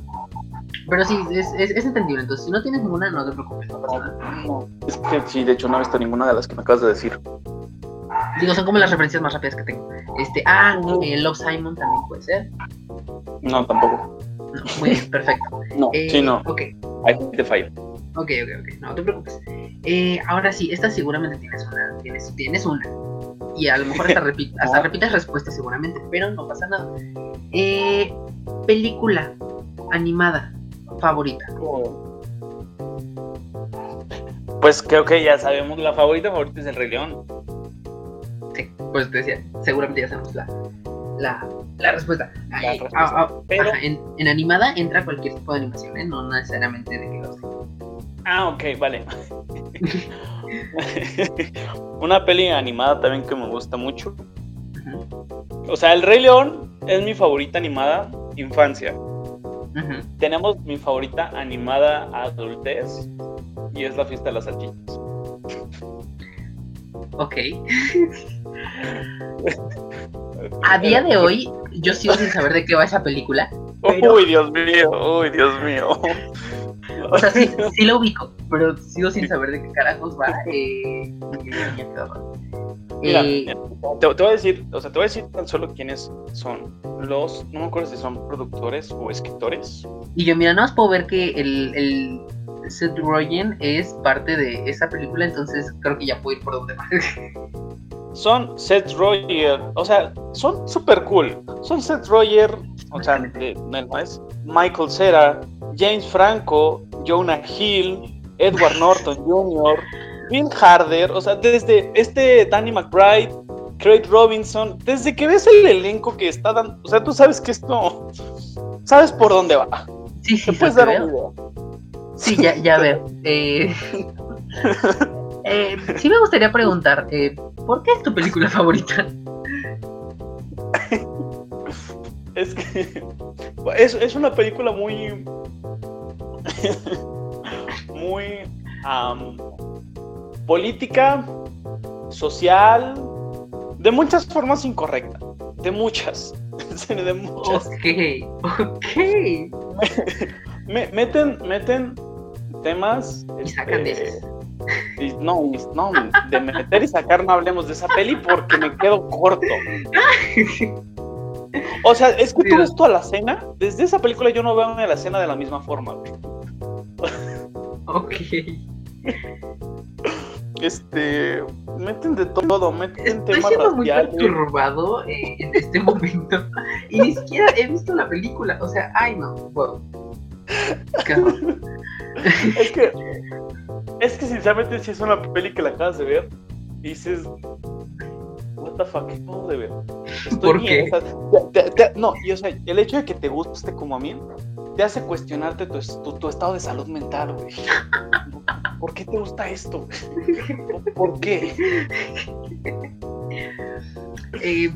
pero sí, es, es, entendible. Entonces, si no tienes ninguna, no te preocupes, no pasa nada. es que sí, de hecho, no he visto ninguna de las que me acabas de decir. Digo, son como las referencias más rápidas que tengo. Este, ah, eh, Love Simon también puede ser. No, tampoco. No, muy bien, perfecto. no, eh, sí, no. Ok. Ahí te fallo. Ok, ok, ok. No te preocupes. Eh, ahora sí, esta seguramente tienes una. Tienes, tienes una. Y a lo mejor hasta, hasta repites respuesta seguramente, pero no pasa nada. Eh, película animada favorita. Pues creo que ya sabemos la favorita favorita es el Rey León. Sí, pues te decía, seguramente ya sabemos la, la, la respuesta. Ah, ah, pero en, animada entra cualquier tipo de animación, ¿eh? no necesariamente de que los. Ah, ok, vale. Una peli animada también que me gusta mucho. O sea, El Rey León es mi favorita animada infancia. Tenemos mi favorita animada adultez y es La Fiesta de las Salchichas. Ok. A día de hoy, yo sigo sin saber de qué va esa película. Uy, Dios mío, uy, Dios mío. O sea, sí, sí lo ubico, pero sigo sin saber de qué carajos va. Eh, eh, te, voy a decir, o sea, te voy a decir tan solo quiénes son los, no me acuerdo si son productores o escritores. Y yo, mira, no más puedo ver que el, el Seth Rogen es parte de esa película, entonces creo que ya puedo ir por donde. Son Seth Roger, o sea, son super cool. Son Seth Roger, o sea, de, Michael Cera, James Franco, Jonah Hill, Edward Norton Jr., Bill Harder, o sea, desde este Danny McBride, Craig Robinson, desde que ves el elenco que está dando, o sea, tú sabes que esto, sabes por dónde va. Sí, sí, puedes dar Sí, ya, ya veo. Eh, eh, sí me gustaría preguntar, eh, ¿por qué es tu película favorita? es que es, es una película muy muy política, social, de muchas formas incorrecta. De muchas. de muchas. Ok, ok. meten, meten temas. Y sacan de este, no, no, de meter y sacar no hablemos de esa peli porque me quedo corto. O sea, es que tú ves toda la cena, desde esa película yo no veo a la cena de la misma forma, Ok. Este, meten de todo, meten Estoy temas siendo muy perturbado eh, en este momento. Y ni siquiera he visto la película. O sea, ay no. Wow. Es que, es que sinceramente si es una peli que la acabas de ver, dices, what the fuck, ¿qué acabo de ver? Estoy ¿Por bien, qué? o sea, te- te- no, y o sea, el hecho de que te guste como a mí, te hace cuestionarte tu, tu, tu estado de salud mental, güey. ¿Por qué te gusta esto? ¿Por- ¿Por qué? Eh,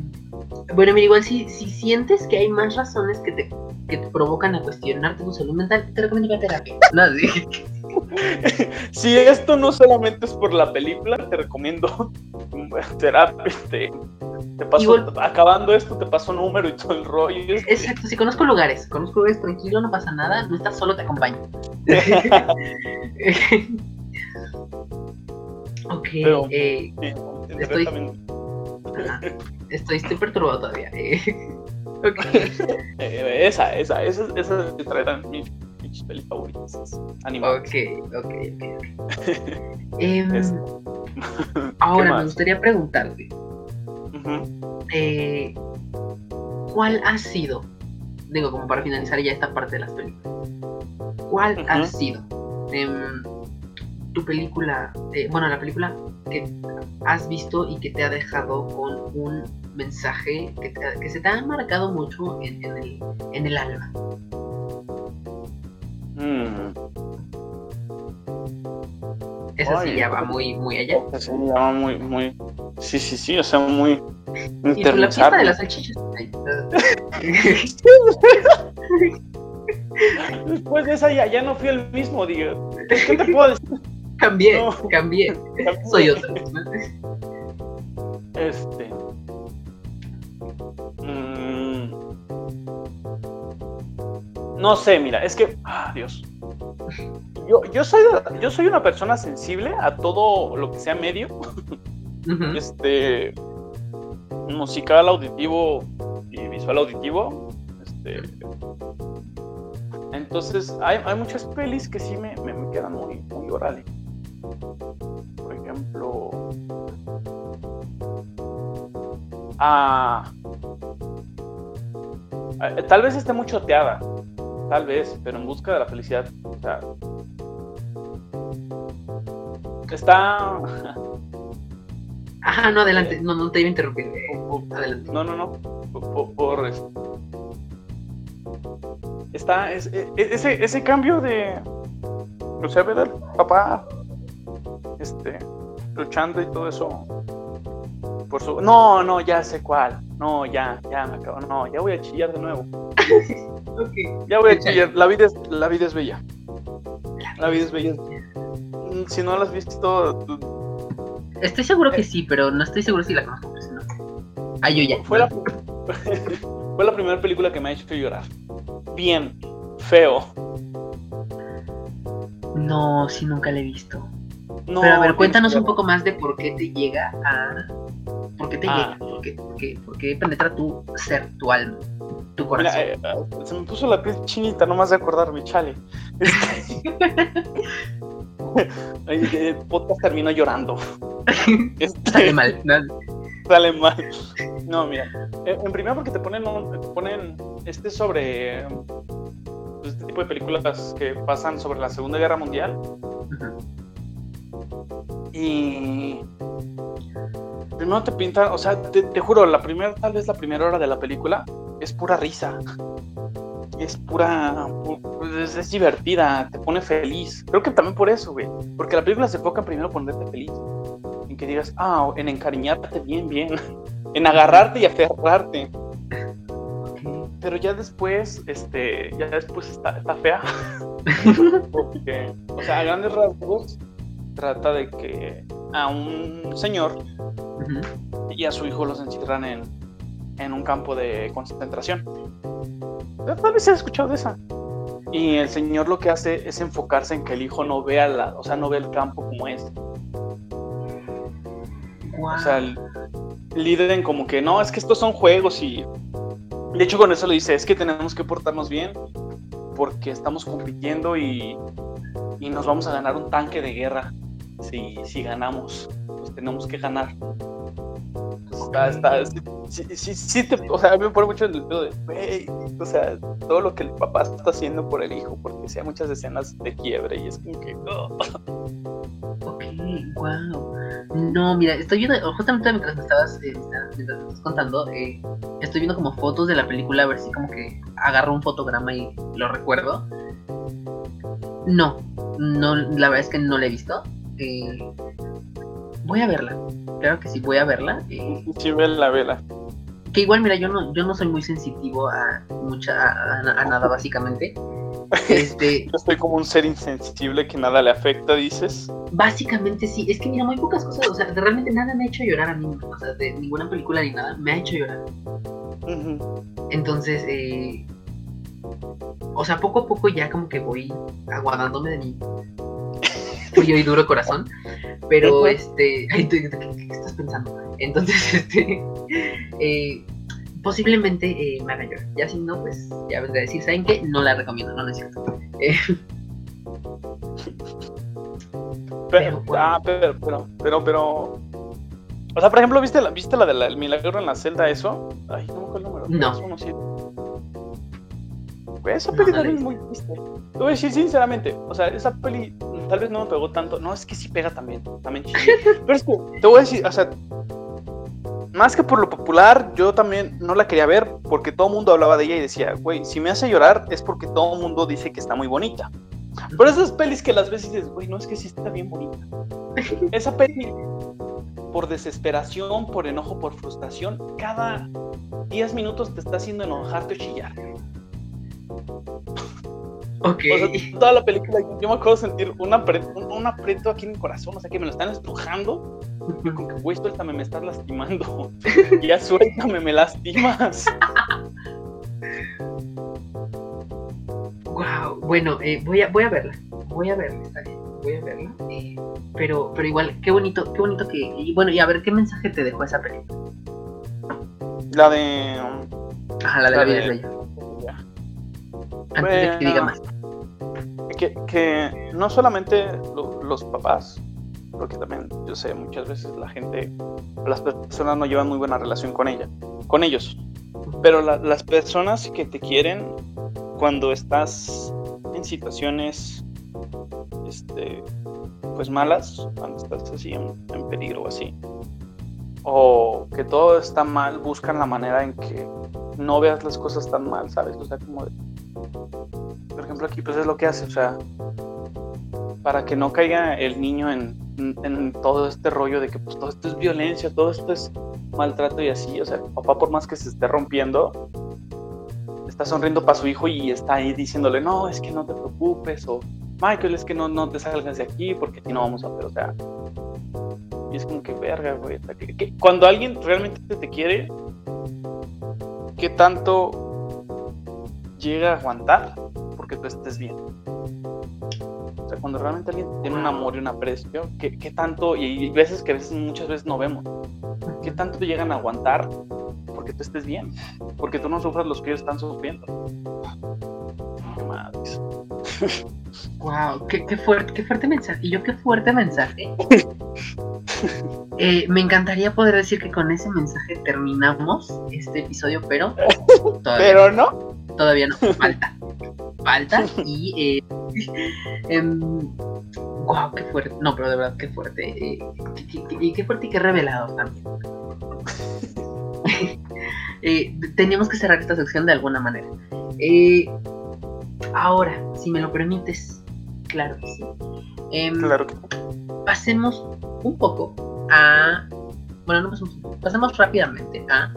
bueno, mira, igual si, si sientes que hay más razones que te, que te provocan a cuestionarte tu salud mental, te recomiendo ir a terapia. No, sí. Si esto no solamente es por la película, te recomiendo terapia. Te, te paso, Igual- acabando esto, te paso número y todo el rollo. Exacto, si conozco lugares, conozco lugares tranquilo, no pasa nada, no estás solo, te acompaño. ok, Pero- eh, Sí, Estoy- estoy, estoy perturbado todavía. eh. ok, Eh, esa, esa, esa, esa te traerán mis, mis pelis favoritas. Animadas. ok, ok, ok. Em, ahora me gustaría preguntarte, eh, ¿cuál ha sido, digo como para finalizar ya esta parte de las películas, cuál ha sido em, tu película, eh, bueno, la película que has visto y que te ha dejado con un mensaje que, te- que se te ha marcado mucho en, en el, en el alma? Mm. Esa sí Ay, ya va muy, muy allá. Se llama muy, muy. Sí, sí, sí, o sea, muy. Y la fiesta de las salchichas. Después de esa ya, ya no fui el mismo, digo. ¿Qué te puedo decir? Cambié, No. cambié. Soy otro. Este. mm, no sé, mira, es que. Ah, Dios. Yo, yo, soy, yo soy una persona sensible a todo lo que sea medio. Este. Musical, auditivo y visual auditivo. Este. Entonces, hay, hay muchas pelis que sí me, me, me quedan muy, muy orales. Por ejemplo. Ah, eh, tal vez esté muy choteada, tal vez, pero en busca de la felicidad. O sea, está. Ajá, no, adelante. No, no te iba a interrumpir. eh, Adelante. No, no, no. Por, por- está es- e- ese, ese cambio de. O sea, ver al papá este, luchando y todo eso. Por su... No, no, ya sé cuál. No, ya, ya me acabo. No, ya voy a chillar de nuevo. Ya voy a chillar. La vida es, la vida es bella. La vida es bella. Mm, Si no la has visto, Estoy seguro que sí, pero no estoy seguro si la conozco. no. Ah, yo ya. fue la, fue la primera película que me ha hecho llorar. Bien, feo. No, sí, nunca la he visto. No, pero a ver, cuéntanos un poco más de por qué te llega a. ¿Por qué te Ah. llega? ¿Por qué, por, qué, por qué penetra tu ser, tu alma, tu corazón? eh, eh, se me puso la piel chinita nomás de acordarme, chale. El podcast terminó llorando. Este, Sale mal. ¿no? sale mal. No, mira. En, en primera porque te ponen, te ponen este sobre eh, este tipo de películas que pasan sobre la Segunda Guerra Mundial. Y primero te pintan, o sea, te, juro, la primera, tal vez la primera hora de la película es pura risa. Es pura, pu- es, es divertida, te pone feliz. Creo que también por eso, güey. Porque la película se enfoca en primero ponerte feliz. En que digas, ah, en encariñarte bien, bien. En agarrarte y aferrarte. Pero ya después, este, ya después está, fea. O sea, a grandes rasgos, trata de que a un señor y a su hijo los encierran en, en un campo de concentración. Tal vez se ha escuchado de esa. Y el señor lo que hace es enfocarse en que el hijo no vea la, o sea, no ve el campo como es. Guau. O sea, el líder en como que no, es que estos son juegos y de hecho con eso le dice, es que tenemos que portarnos bien porque estamos compitiendo y y nos vamos a ganar un tanque de guerra. Si, si ganamos, pues tenemos que ganar. Está, está, sí, sí, sí, te, o sea, a mí me pone mucho el dedo de, wey, o sea, todo lo que el papá está haciendo por el hijo, porque sea muchas escenas de quiebre y es como que, oh. Ok, wow. No, mira, estoy viendo, justamente mientras me estabas, eh, mientras me estabas contando, eh, estoy viendo como fotos de la película, a ver si como que agarro un fotograma y lo recuerdo. No, no, la verdad es que no la he visto. Eh, voy a verla. Claro que sí, voy a verla. Eh, sí, vela, vela. Que igual, mira, yo no, yo no soy muy sensitivo a mucha, a, a nada, básicamente. Este, Yo estoy como un ser insensible que nada le afecta, dices. Básicamente sí, es que mira, muy pocas cosas, o sea, realmente nada me ha hecho llorar a mí, o sea, de ninguna película ni nada me ha hecho llorar. Entonces, eh, o sea, poco a poco ya como que voy aguadándome de mi frío y duro corazón, pero este, ay, tú, ¿qué, qué estás pensando? Entonces, este, eh, posiblemente eh, me haga llorar. Ya si no, pues ya vendré a decir, ¿saben qué? No la recomiendo, no, no es cierto. Eh, Pero, Pero, bueno. ah, pero, pero, pero, pero. O sea, por ejemplo, ¿viste la, ¿viste la del milagro en la celda, eso? Ay, no me acuerdo el número. No. Esa peli también es muy triste. Te voy a decir sinceramente, o sea, esa peli tal vez no me pegó tanto. No, es que sí pega también, también chile. Pero es que, te voy a decir, o sea, más que por lo popular, yo también no la quería ver porque todo el mundo hablaba de ella y decía, güey, si me hace llorar es porque todo el mundo dice que está muy bonita. Pero esas pelis que las ves y dices, güey, no es que sí está bien bonita. Esa peli, por desesperación, por enojo, por frustración, cada 10 minutos te está haciendo enojarte o chillar. Ok. O sea, toda la película, yo me acuerdo sentir un, apre- un, un aprieto aquí en mi corazón, o sea, que me lo están estrujando. Yo como que, güey, suéltame, me estás lastimando. ya suéltame, me lastimas. Wow, bueno, eh, voy a voy a verla, voy a verla, está bien, voy a verla. eh, pero pero igual, qué bonito, qué bonito que y bueno y a ver qué mensaje te dejó esa película. La de. Ajá, la de La la vida de- es bella. De que diga más. que, que no solamente lo- los papás, porque también yo sé muchas veces la gente, las personas no llevan muy buena relación con ella, con ellos, pero la- las personas que te quieren cuando estás en situaciones, este, pues malas, cuando estás así en, en peligro o así, o que todo está mal, buscan la manera en que no veas las cosas tan mal, ¿sabes? O sea, como de, por ejemplo, aquí pues es lo que hace, o sea, para que no caiga el niño en, en- todo este rollo de que pues todo esto es violencia, todo esto es maltrato y así, o sea, papá por más que se esté rompiendo, está sonriendo para su hijo y está ahí diciéndole, no, es que no te preocupes, o Michael, es que no, no te salgas de aquí porque si no vamos a ver, o sea, y es como que verga, güey, cuando alguien realmente te quiere, ¿qué tanto llega a aguantar porque tú estés bien? O sea, cuando realmente alguien tiene un amor y un aprecio, ¿qué, qué tanto, y veces que a veces, muchas veces no vemos, qué tanto te llegan a aguantar porque tú estés bien? Porque tú no sufras los que ellos están sufriendo. Madres. Wow, qué, qué fuerte, qué fuerte mensaje. Y yo qué fuerte mensaje. Eh, me encantaría poder decir que con ese mensaje terminamos este episodio, pero todavía, Pero no. Todavía no, falta. Falta y eh, em, wow, qué fuerte. No, pero de verdad qué fuerte. eh, qué, qué- qué- qué fuerte y qué revelador también. Eh, teníamos que cerrar esta sección de alguna manera. Eh, ahora, si me lo permites, claro que sí. Em, Claro que pasemos un poco a. Bueno, no pasemos, pasemos rápidamente a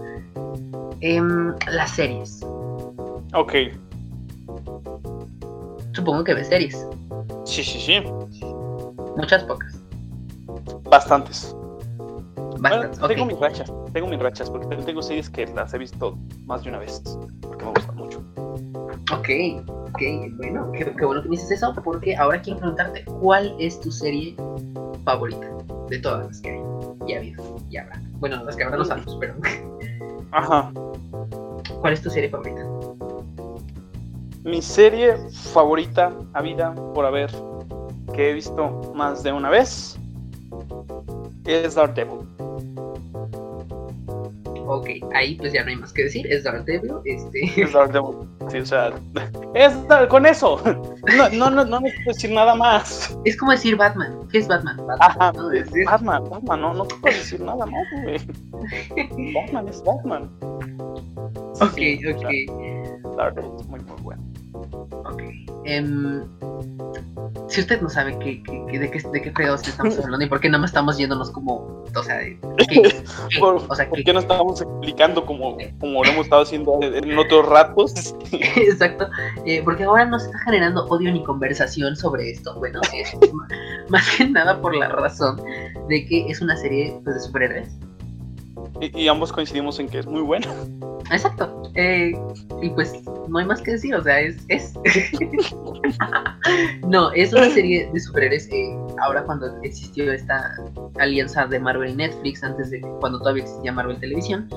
em, las series. Ok. Supongo que ves series. Sí, sí, sí. Muchas pocas. Bastantes. Bastantes. Bueno, tengo mis rachas. Tengo mis rachas porque tengo series que las he visto más de una vez. Porque me gustan mucho. Ok, ok, bueno, qué, qué bueno que me dices eso, porque ahora quiero preguntarte cuál es tu serie favorita de todas las que hay. Ya ha habido, ya habrá. Bueno, las que habrá no sabemos, pero Ajá. ¿cuál es tu serie favorita? Mi serie favorita, a vida, por haber, que he visto más de una vez es Daredevil. Ok, ahí pues ya no hay más que decir, es Daredevil, este... Es Daredevil, sí, o sea, es con eso, no, no, no, no necesito decir nada más. Es como decir Batman, ¿qué es Batman? Batman, Ajá, ¿no? Es Batman, Batman, no, no te puedo decir nada más, güey. Batman es Batman. Ok, ok. Daredevil muy, muy bueno. Ok. Um, si usted no sabe qué, de, qué, de qué fregados estamos hablando y por qué nada más estamos yéndonos como, o sea, ¿qué, por, o sea, ¿por qué no estamos explicando como, como lo hemos estado haciendo en otros ratos? Exacto, eh, porque ahora no se está generando odio ni conversación sobre esto. Bueno, es más que nada por la razón de que es una serie pues, de superhéroes y, ambos coincidimos en que es muy buena. Exacto. Eh, y pues no hay más que decir, o sea, es... es... no, es una serie de superhéroes. Eh, ahora cuando existió esta alianza de Marvel y Netflix, antes de cuando todavía existía Marvel Televisión,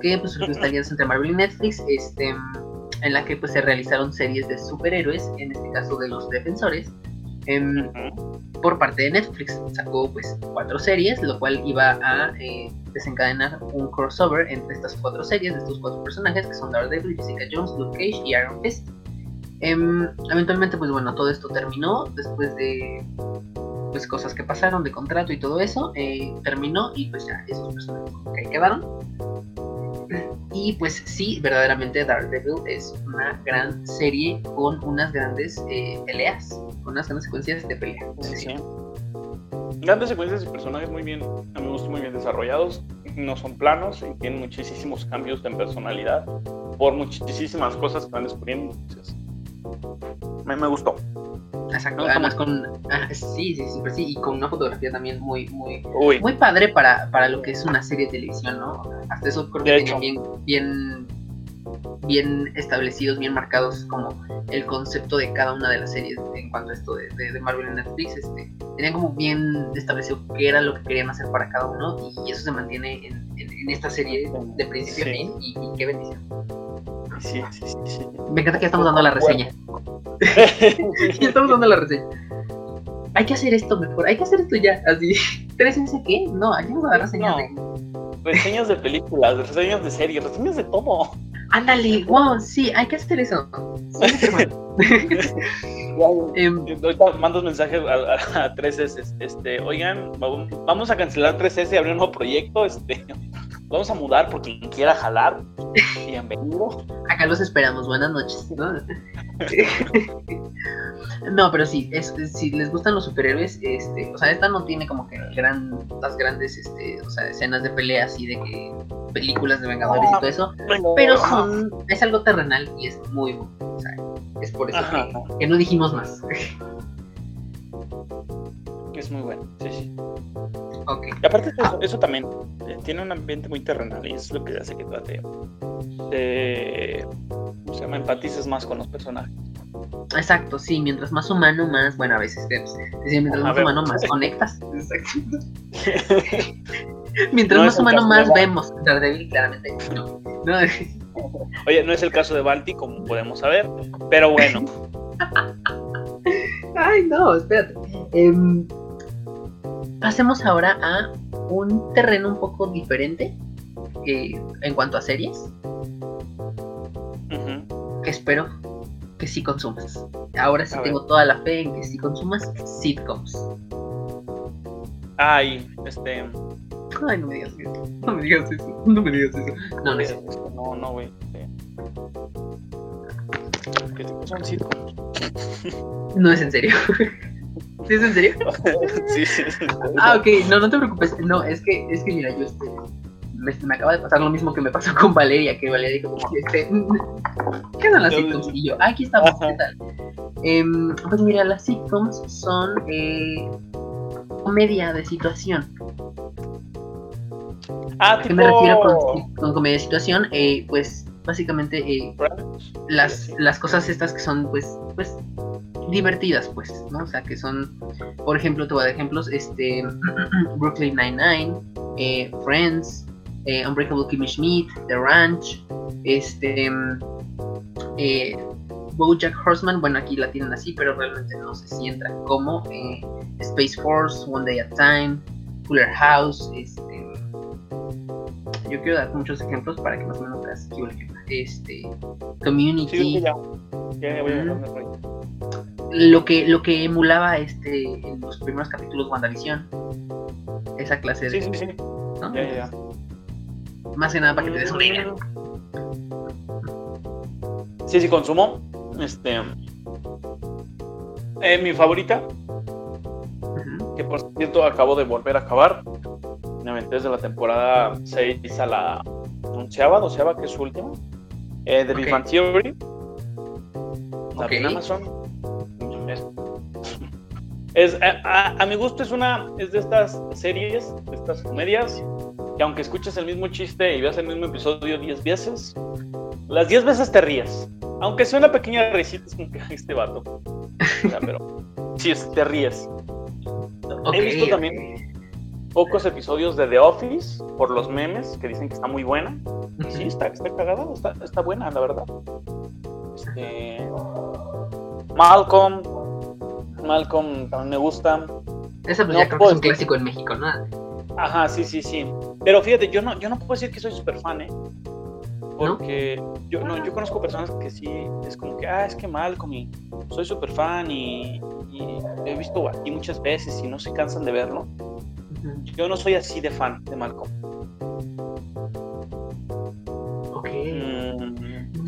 que pues surgió esta alianza entre Marvel y Netflix, este, en la que pues se realizaron series de superhéroes, en este caso de los defensores, em, por parte de Netflix. Sacó pues cuatro series, lo cual iba a eh, desencadenar un crossover entre estas cuatro series de estos cuatro personajes que son Daredevil, Jessica Jones, Luke Cage y Iron Fist. Em, eventualmente, pues bueno, todo esto terminó después de pues cosas que pasaron de contrato y todo eso, eh, terminó y pues ya esos personajes que ahí quedaron. Y pues sí, verdaderamente Daredevil es una gran serie con unas grandes eh, peleas, con unas grandes secuencias de pelea. Grandes secuencias y personajes muy bien, a mí me gustan muy bien desarrollados, no son planos y tienen muchísimos cambios en personalidad por muchísimas cosas que van descubriendo. me, me gustó. Exacto, además con ah, sí, sí, sí, sí, y con una fotografía también muy, muy, muy padre para, para lo que es una serie de televisión, ¿no? Hasta eso creo que tenía bien, bien bien establecidos, bien marcados como el concepto de cada una de las series en cuanto a esto de, de, Marvel en Netflix. Este, tenían como bien establecido qué era lo que querían hacer para cada uno y, eso se mantiene en, en, esta serie de principio a fin y, qué bendición. Sí, sí, sí, Me encanta que estamos dando la reseña. estamos dando la reseña. Hay que hacer esto mejor, hay que hacer esto ya, así. ¿Tres ese qué? No, hay que dar reseñas de... Reseñas de películas, reseñas de series, reseñas de todo. Ándale, wow, sí, hay que hacer eso. Em, ahorita mandas mensajes a, a, 3S, este, oigan, vamos a cancelar 3S y abrir un nuevo proyecto, este, vamos a mudar porque quien quiera jalar, bienvenido. Acá los esperamos, buenas noches. No, pero sí, es, si les gustan los superhéroes, este, o sea, esta no tiene como que gran, las grandes este, o sea, escenas de peleas y de que películas de Vengadores y todo eso, pero son, es algo terrenal y es muy bueno. O sea, es por eso que, no dijimos más. Es muy bueno, sí, sí. Ok. Y aparte eso, eso también eh, tiene un ambiente muy terrenal y es lo que hace que trate de, ¿cómo se llama? Empatices más con los personajes. Exacto, sí, mientras más humano, más, bueno, a veces, mientras más humano, más conectas. Exacto. mientras más humano, más vemos. Daredevil, claramente. No. no. Oye, no es el caso de Balti, como podemos saber, pero bueno. Ay, no, espérate. Em, pasemos ahora a un terreno un poco diferente eh, en cuanto a series. Que espero que sí consumas. Ahora sí tengo toda la fe en que sí consumas sitcoms. Ay, este. Ay, no me digas eso. No me digas eso. No me digas eso. No, no, no, no, güey. ¿Qué son sitcoms? No es en serio. ¿Sí es en serio? sí, sí. Ah, ok, no, no te preocupes. No, es que, es que mira, yo este, me, acaba de pasar lo mismo que me pasó con Valeria, que Valeria dijo, este, ¿qué son las sitcoms? Y yo, aquí estamos, ¿qué tal? Em, pues mira, las sitcoms son eh, comedia de situación. Ah, ¿A qué me refiero con, comedia de situación? Eh, pues básicamente eh, las, las cosas estas que son pues pues divertidas pues no o sea que son por ejemplo te voy a dar ejemplos este Brooklyn Nine Nine eh, Friends eh, Unbreakable Kimmy Schmidt, The Ranch, este, eh, Bojack Horseman, bueno, aquí la tienen así, pero realmente no sé si entra como eh, Space Force, One Day at Time, Fuller House, este, yo quiero dar muchos ejemplos para que más o menos veas este Community lo que lo que emulaba este en los primeros capítulos WandaVision esa clase de sí, sí, sí. ¿no? Ya, ya. más que nada para que te des una idea sí sí consumo este eh, mi favorita que por cierto acabo de volver a acabar me aventé desde la temporada 6 a la onceava, doceava, que es su última. Eh, The Big Bang Theory. Okay. en Es, a, a, mi gusto es una es de estas series, de estas comedias, que aunque escuches el mismo chiste y veas el mismo episodio 10 veces, las 10 veces te ríes. Aunque sea una pequeña risita, es como que este vato. O sea, pero sí, te ríes. Okay, He visto también pocos episodios de The Office por los memes que dicen que está muy buena. Sí, está, está cagada, está, está buena, la verdad. Este, Malcolm, Malcolm también me gusta. Esa pues ya creo que es un clásico en México, ¿no? Ajá, sí, sí, sí. Pero fíjate, yo no, yo no puedo decir que soy súper fan, ¿eh? Porque yo, no, yo conozco personas que sí, es como que, ah, es que Malcolm, y soy súper fan y, y, he visto aquí muchas veces y no se cansan de verlo. Yo no soy así de fan de Malcolm. Ok. Mm.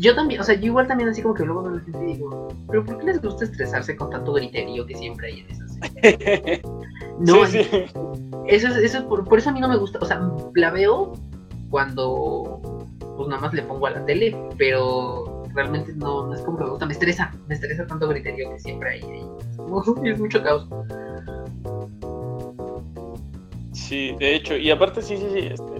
Yo también, o sea, yo igual también así como que luego veo a la gente digo, pero ¿por qué les gusta estresarse con tanto griterío que siempre hay en esas No, sí, sí. eso es, eso por, por eso a mí no me gusta, o sea, la veo cuando pues nada más le pongo a la tele, pero realmente no, no es como que me gusta, me estresa, me estresa tanto griterío que siempre hay ahí. Es mucho caos. Sí, de hecho, y aparte sí, sí, sí, este...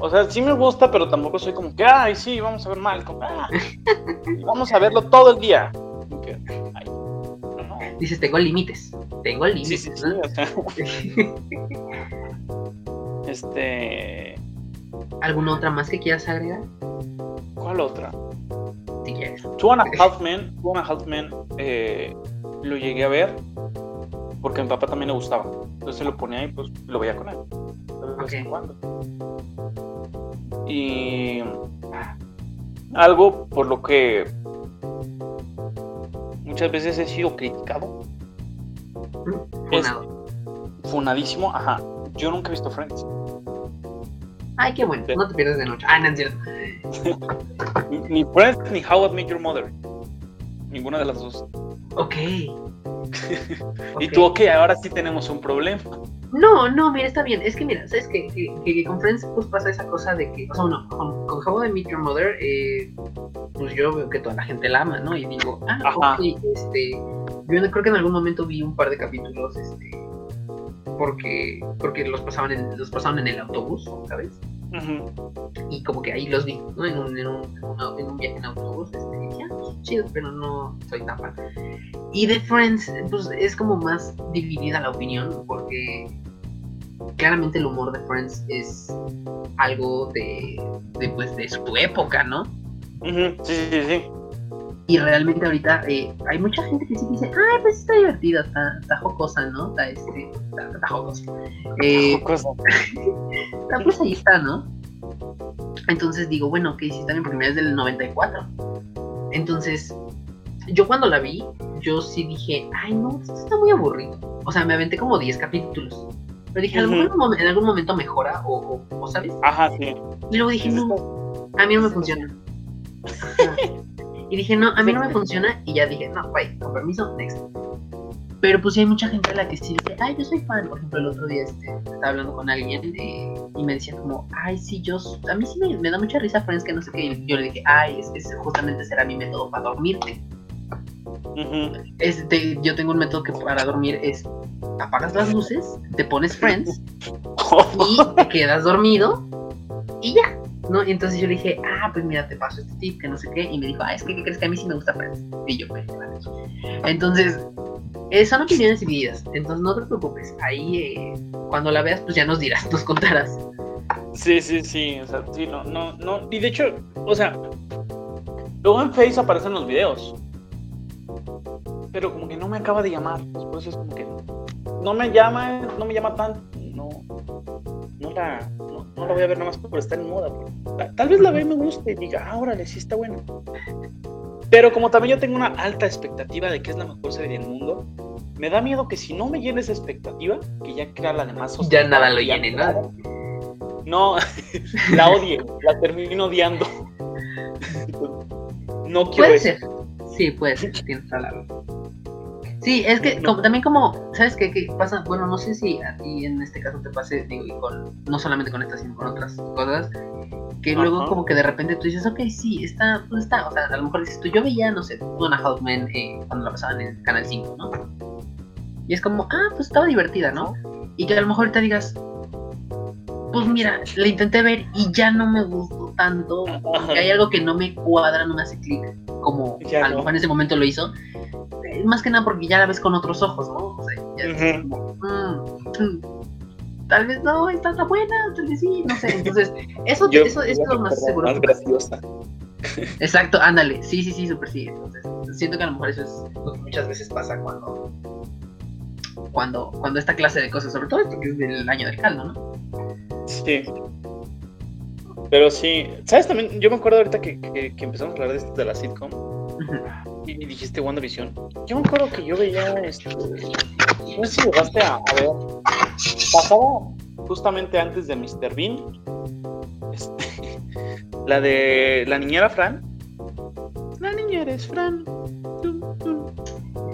O sea, sí me gusta, pero tampoco soy como que, ay, sí, vamos a ver mal, ah, vamos a verlo todo el día. Dices, tengo límites, tengo límites. Sí, sí, sí, este... ¿Alguna otra más que quieras agregar? ¿Cuál otra? Si quieres. Two and a Half Men, Two and a Half Men, eh, lo llegué a ver porque a mi papá también le gustaba. Entonces lo ponía y pues lo veía con él. Y algo por lo que muchas veces he sido criticado. Funado. funadísimo, ajá. Yo nunca he visto Friends. Ay, qué bueno. No te pierdes de noche. Ah, no ni Friends ni How I Met Your Mother. Ninguna de las dos. Ok. y tú, ok, ahora sí tenemos un problema. No, no, mira, está bien. Es que, mira, ¿sabes que, que, con Friends pues pasa esa cosa de que, o sea, no, con, con How I Meet Your Mother, eh, pues yo veo que toda la gente la ama, ¿no? Y digo, ah, ok, este, yo creo que en algún momento vi un par de capítulos, este, porque, porque los pasaban en, los pasaban en el autobús, ¿sabes? Y como que ahí los vi, ¿no? En un, en un, en un viaje en autobús, este, dije, ah, chido, pero no soy tan fan. Y de Friends, pues es como más dividida la opinión, porque claramente el humor de Friends es algo de, de, pues, de su época, ¿no? Sí, sí, sí. Y realmente ahorita eh, hay mucha gente que sí dice, ay, pues está divertida, está, está jocosa, ¿no? Está, este, está, está jocosa. Eh, jocosa. está, pues ahí está, ¿no? Entonces digo, bueno, que si está en primera es del 94. Entonces, yo cuando la vi, yo sí dije, ay, no, esto está muy aburrido. O sea, me aventé como 10 capítulos. Pero dije, en algún momento mejora, o, o, ¿sabes? Ajá, sí. Y luego dije, no, a mí no me funciona. Y dije, no, a mí no me funciona. Y ya dije, no, bye, con permiso, next. Pero pues sí hay mucha gente a la que sí dice, ay, yo soy fan. Por ejemplo, el otro día este, estaba hablando con alguien eh, y me decía como, ay, sí, yo, a mí sí me, da mucha risa Friends que no sé qué. Y yo le dije, ay, es que justamente será mi método para dormirte. este, yo tengo un método que para dormir es apagas las luces, te pones Friends y te quedas dormido y ya. ¿No? Y entonces yo le dije, ah, pues mira, te paso este tip, que no sé qué. Y me dijo, ah, es que ¿qué crees que a mí sí me gusta Friends? Y yo, pues, vale. Entonces, eh, son opiniones divididas. Entonces, no te preocupes. Ahí, eh, cuando la veas, pues ya nos dirás, nos contarás. Sí, sí, sí. O sea, sí, no, no, no. Y de hecho, o sea, Luego en Face aparecen los videos. Pero como que no me acaba de llamar. Después es como que no me llama, no me llama tanto. No, no la, la voy a ver nada más por estar en moda. Tal vez la vea y me guste y diga, ah, órale, sí está bueno. Pero como también yo tengo una alta expectativa de que es la mejor serie del mundo, me da miedo que si no me llene esa expectativa, que ya crea la demás. Ya nada lo llene, nada. No, la odie, la termino odiando. no quiero Puede ser. Sí, puede ser, tienes razón. Sí, es que también como, ¿sabes qué, qué, pasa? Bueno, no sé si a ti en este caso te pase, digo, y con, no solamente con estas, sino con otras cosas, que luego como que de repente tú dices, ok, sí, está, pues está, o sea, a lo mejor dices tú, yo veía, no sé, una Hotman eh, cuando la pasaban en Canal 5, ¿no? Y es como, ah, pues estaba divertida, ¿no? Y que a lo mejor ahorita digas, pues mira, la intenté ver y ya no me gustó tanto, hay algo que no me cuadra, no me hace clic, como a lo mejor en ese momento lo hizo, eh, más que nada porque ya la ves con otros ojos, ¿no? O sea, ya como, mm, mm, tal vez no, está tan buena, tal vez sí, no sé, entonces, eso, eso, es lo más seguro. Más graciosa. Exacto, ándale, sí, sí, sí, súper sí, entonces, siento que a lo mejor eso es lo que muchas veces pasa cuando cuando, cuando esta clase de cosas, sobre todo esto que es del año del caldo, ¿no? Sí. Pero sí, ¿sabes también? Yo me acuerdo ahorita que, que, empezamos a hablar de, esto de la sitcom y dijiste WandaVision. Yo me acuerdo que yo veía este. No sé si llegaste a, a ver. Pasaba justamente antes de Mr. Bean. Este, la de la niñera Fran. La niñera es Fran.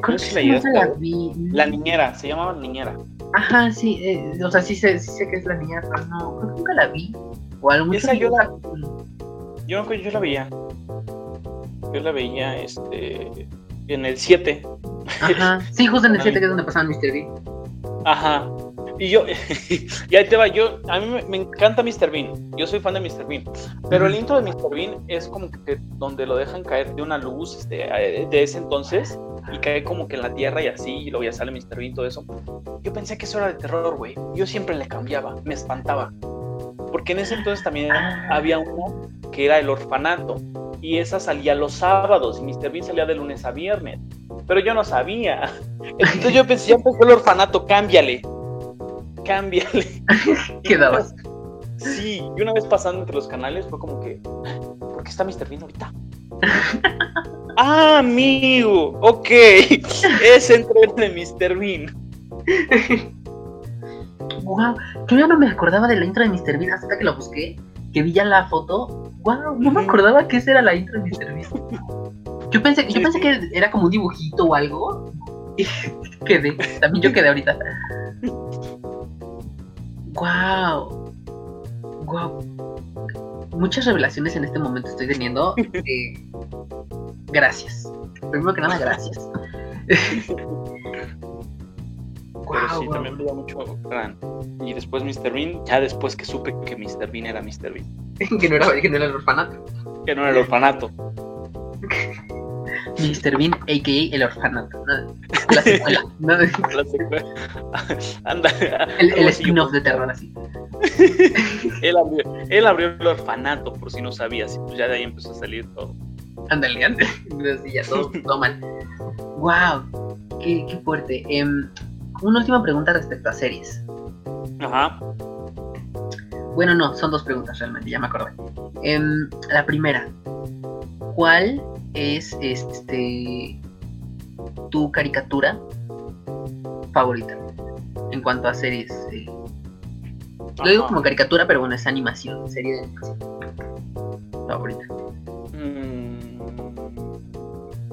Que la, vi. La niñera, se llamaba niñera. Ajá, sí, eh, o sea, sí sé, sí sé que es la niñera, pero no, creo que nunca la vi. O algo Esa yo la, yo, yo la veía. Yo la veía este en el 7. Ajá, sí, justo en el 7 que es donde pasaban Mr. Bean. Ajá. Y yo, y ahí te va, yo, a mí me, encanta Mr. Bean, yo soy fan de Mr. Bean, pero el intro de Mr. Bean es como que donde lo dejan caer de una luz este, de ese entonces, y cae como que en la tierra y así, y luego ya sale Mr. Bean todo eso. Yo pensé que eso era de terror, güey. Yo siempre le cambiaba, me espantaba. Porque en ese entonces también ah. había uno que era el orfanato, y esa salía los sábados, y Mr. Bean salía de lunes a viernes. Pero yo no sabía. Entonces yo pensé, ya empezó el orfanato, cámbiale. Cámbiale. Quedabas. Sí, y una vez pasando entre los canales fue como que, ¿por qué está Mr. Bean ahorita? Ah, amigo, ok. Es entre de Mr. Bean. Wow, yo ya no me acordaba de la intro de Mr. Bean hasta que lo busqué, que vi ya la foto. Wow, no me acordaba que esa era la intro de Mr. Bean. Yo pensé, yo pensé que era como un dibujito o algo. Y quedé, también yo quedé ahorita. Wow. Wow. Muchas revelaciones en este momento estoy teniendo. Eh, gracias. Primero que nada, gracias. Pero sí, también me da mucho Fran. Y después Mr. Bean, ya después que supe que Mr. Bean era Mr. Bean. que, no era, que no era el orfanato. Que no era el orfanato. Mr. Bean, a.k.a. el orfanato. La secuela. La secuela. Anda. El, el spin-off de terror así. él, abrió, él abrió el orfanato, por si no sabías. Y pues ya de ahí empezó a salir todo. Ándale, ándale. ya todo, todo mal. ¡Wow! Qué, qué fuerte. Em, una última pregunta respecto a series. Ajá. Bueno, no, son dos preguntas realmente, ya me acordé. Em, la primera, ¿cuál es este tu caricatura favorita en cuanto a series? Eh, lo digo como caricatura, pero bueno, es animación, serie de animación favorita.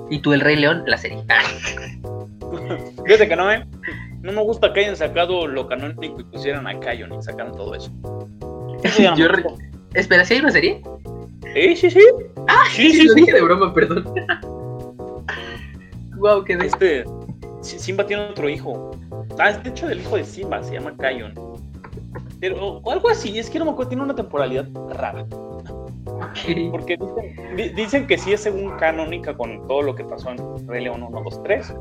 Y tú, El Rey León, la serie. Fíjate que no, ¿eh? No me gusta que hayan sacado lo canónico y pusieran a Cayon y sacaran todo eso. Yo Espera, ¿sí hay una serie? Sí, sí, sí. Ah, sí, sí, lo dije de broma, perdón. wow, qué de... Este, Simba tiene otro hijo. Ah, de hecho, el hijo de Simba se llama Cayon. Pero, o algo así, es que no me acuerdo, tiene una temporalidad rara. Porque dicen, que sí es según canónica con todo lo que pasó en Rey León 1, 2, 3.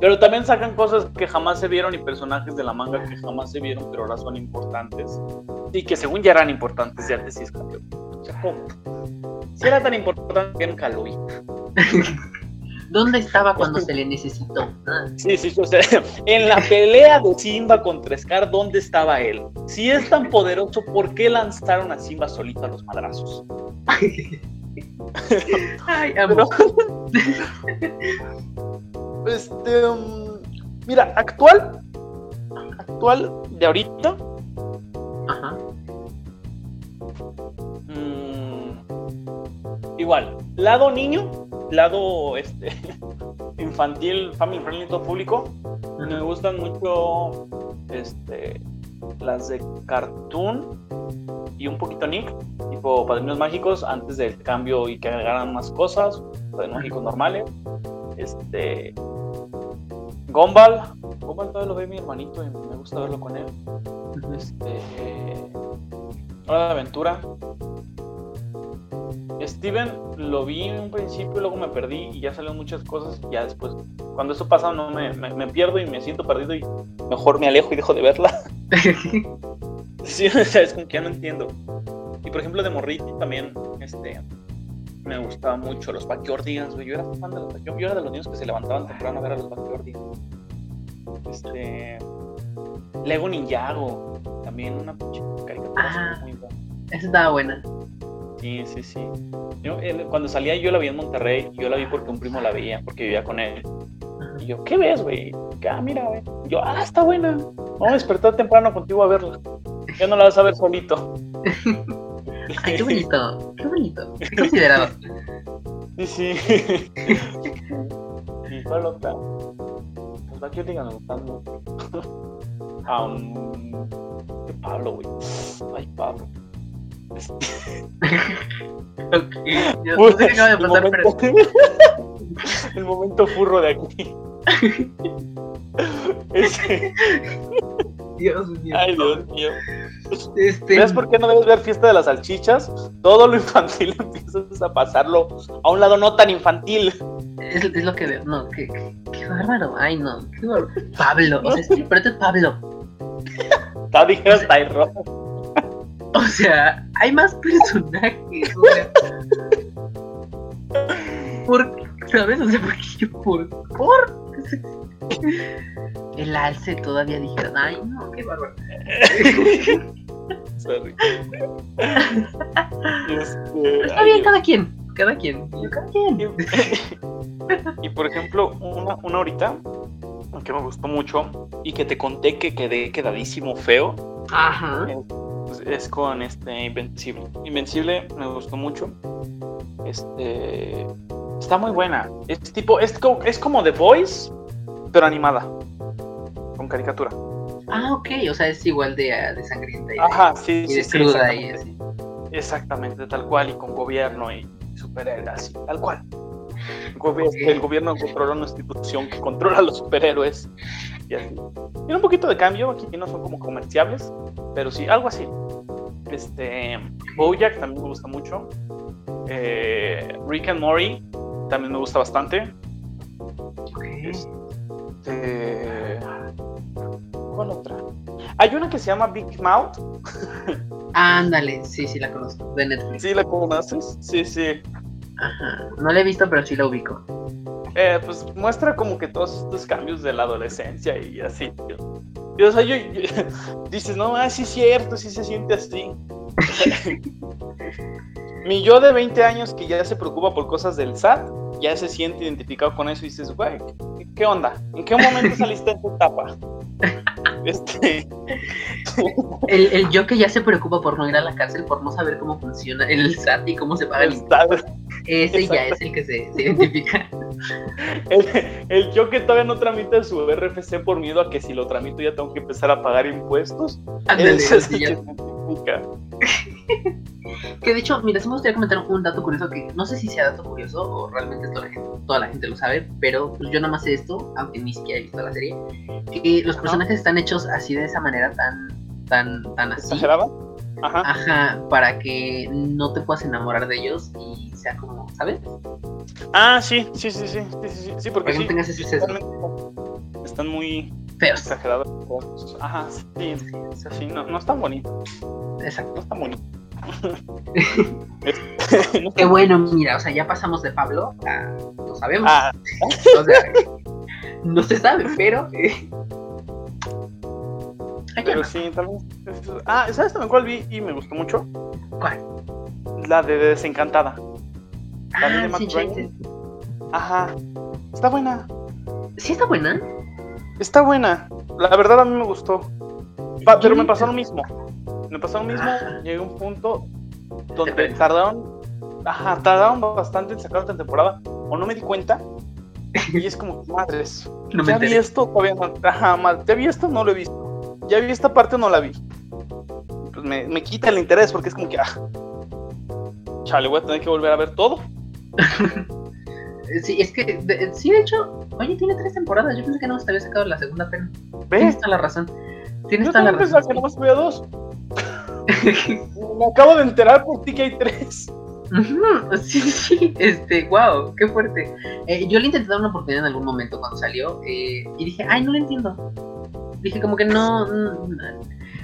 Pero también sacan cosas que jamás se vieron y personajes de la manga que jamás se vieron, pero ahora son importantes. Y que según ya eran importantes de antes y es O sea, ¿cómo? Si era tan importante que nunca lo vi. ¿Dónde estaba cuando se le necesitó? Ah. Sí, sí, o sea, en la pelea de Simba contra Scar, ¿dónde estaba él? Si es tan poderoso, ¿por qué lanzaron a Simba solito a los madrazos? Ay, amo. este, um, mira, actual, actual de ahorita. Ajá. Mm, igual, lado niño, lado este infantil, family friendly, todo público, me gustan mucho este las de cartoon y un poquito Nick, tipo Padrinos Mágicos, antes del cambio y que agregaran más cosas, Padrinos Mágicos normales. Este. Gumball, Gumball todavía lo ve mi hermanito y me gusta verlo con él. Este. Hora de Aventura, Steven lo vi en un principio y luego me perdí y ya salieron muchas cosas y ya después, cuando eso pasa, no me, me, pierdo y me siento perdido y mejor me alejo y dejo de verla. sí, es como que ya no entiendo. Y por ejemplo de Morriti también, este, me gustaba mucho los Backyardigans, yo era fan de los yo, yo era de los niños que se levantaban temprano a ver a los Backyardigans. Este, Lego Ninjago, también una caricatura ah, muy buena. Esa estaba buena. Sí, sí, sí. cuando salía yo la vi en Monterrey, yo la vi porque un primo la veía, porque vivía con él. Y yo, ¿qué ves, güey? Ah, mira, güey. Yo, ah, está buena. Vamos a despertar temprano contigo a verla. Ya no la vas a ver solito. Ay, qué bonito, qué bonito. Qué considerado. Sí, sí. ¿Y cuál otra? Pues aquí digan, me gustan mucho. um, Pablo, güey. Ay, Pablo. el, momento, furro de aquí. Dios mío. Ay, Dios mío. Este... ¿Ves por qué no debes ver fiesta de las salchichas? Todo lo infantil empiezas a pasarlo a un lado no tan infantil. Es, es lo que veo. No, qué, qué, bárbaro. Ay, no. Qué bárbaro. Pablo. O sea, sí, pero este es Pablo. Está Tyrone. O sea, hay más personajes. O sea, ¿Por ¿Sabes? O sea, porque yo por. ¿Por? El alce todavía dijeron, ay, no, qué bárbaro. Sorry. Este, está bien, cada quien. Cada quien. cada quien. Y, por ejemplo, una, una ahorita que me gustó mucho y que te conté que quedé quedadísimo feo. Ajá es con este Invencible. Invencible me gustó mucho. Este está muy buena. Es tipo, es como, es como The Voice, pero animada. Con caricatura. Ah, ok, o sea, es igual de, ah, de sangrienta y, Ajá, sí, y sí, cruda y así. Exactamente, tal cual, y con gobierno y superhéroes, así, tal cual. El gobierno controla una institución que controla a los superhéroes. Y así. Tiene un poquito de cambio, aquí no son como comerciables, pero sí, algo así. Este, Bojack también me gusta mucho. Eh, Rick and Morty también me gusta bastante. Este, ¿Cuál otra? Hay una que se llama Big Mouth. Ándale, sí, sí la conozco, de Netflix. ¿Sí la conoces? Sí, sí. Ajá, no la he visto, pero sí la ubico. Eh, pues muestra como que todos estos cambios de la adolescencia y así. Y, o sea, yo, dices, no, ah, sí es cierto, sí se siente así. Mi yo de 20 años que ya se preocupa por cosas del SAT, ya se siente identificado con eso y dices, güey, ¿qué onda? ¿En qué momento saliste de esta etapa? Este... El, el, yo que ya se preocupa por no ir a la cárcel, por no saber cómo funciona el SAT y cómo se paga el impuesto. Ese ya es el que se, identifica. El, yo que todavía no tramita su RFC por miedo a que si lo tramito ya tengo que empezar a pagar impuestos. ese se identifica. Que de hecho, mira, sí me gustaría comentar un dato curioso que no sé si sea dato curioso o realmente toda la gente, toda la gente lo sabe, pero pues yo nada más sé esto, aunque ni siquiera he visto la serie, que los personajes están hechos así de esa manera tan, tan, tan así. ¿Exagerada? Ajá. Ajá, para que no te puedas enamorar de ellos y sea como, ¿sabes? Ah, sí, sí, sí, sí, sí, sí, sí porque sí, no tengas ese están muy feos. Exagerados. Ajá, sí, sí, sí no, no es tan bonito. Exacto. No es tan bonito. Qué bueno, mira, o sea, ya pasamos de Pablo a. No sabemos. Ah. o sea, no se sabe, pero. Eh, pero sí, también. Ah, ¿sabes también cuál vi y me gustó mucho? ¿Cuál? La de Desencantada. La de ah, sí, Ajá. Está buena. ¿Sí está buena? Está buena. La verdad a mí me gustó. pero me pasó lo mismo. Me pasó lo mismo. Llegué a un punto donde tardaron. Ajá, tardaron bastante en sacar otra temporada. O no me di cuenta. Y es como, madres. No me ¿Ya vi esto? Todavía no. Ajá, ¿ya vi esto? No lo he visto. Ya vi esta parte, no la vi. Pues me, me quita el interés porque es como que, ah, chale, voy a tener que volver a ver todo. Sí, es que, sí, de hecho, oye, tiene tres temporadas. Yo pensé que no se había sacado la segunda pena. Tienes toda la razón. Tienes toda la razón. que nomás había dos. Me acabo de enterar por ti que hay tres. Sí, sí, este, wow, qué fuerte. Eh, yo le intenté dar una oportunidad en algún momento cuando salió eh, y dije, ay, no lo entiendo. Dije, como que no,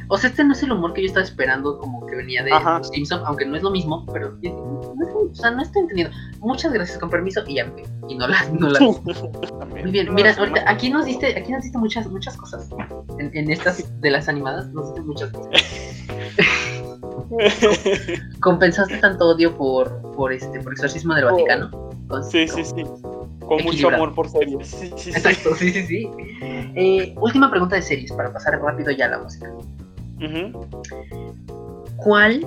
o sea, este no es el humor que yo estaba esperando, como que venía de Los Simpson, aunque no es lo mismo, pero o sea, no estoy entendiendo. Muchas gracias, con permiso, y ya y no la, no la Muy bien, mira, ahorita aquí nos diste, aquí nos diste muchas, muchas cosas. En, estas de las animadas nos diste muchas cosas. Compensaste tanto odio por, por este, por exorcismo del Vaticano. sí, sí, sí. Con mucho amor por series. Sí, sí, Exacto, sí, sí, sí. Eh, última pregunta de series para pasar rápido ya a la música. ¿Cuál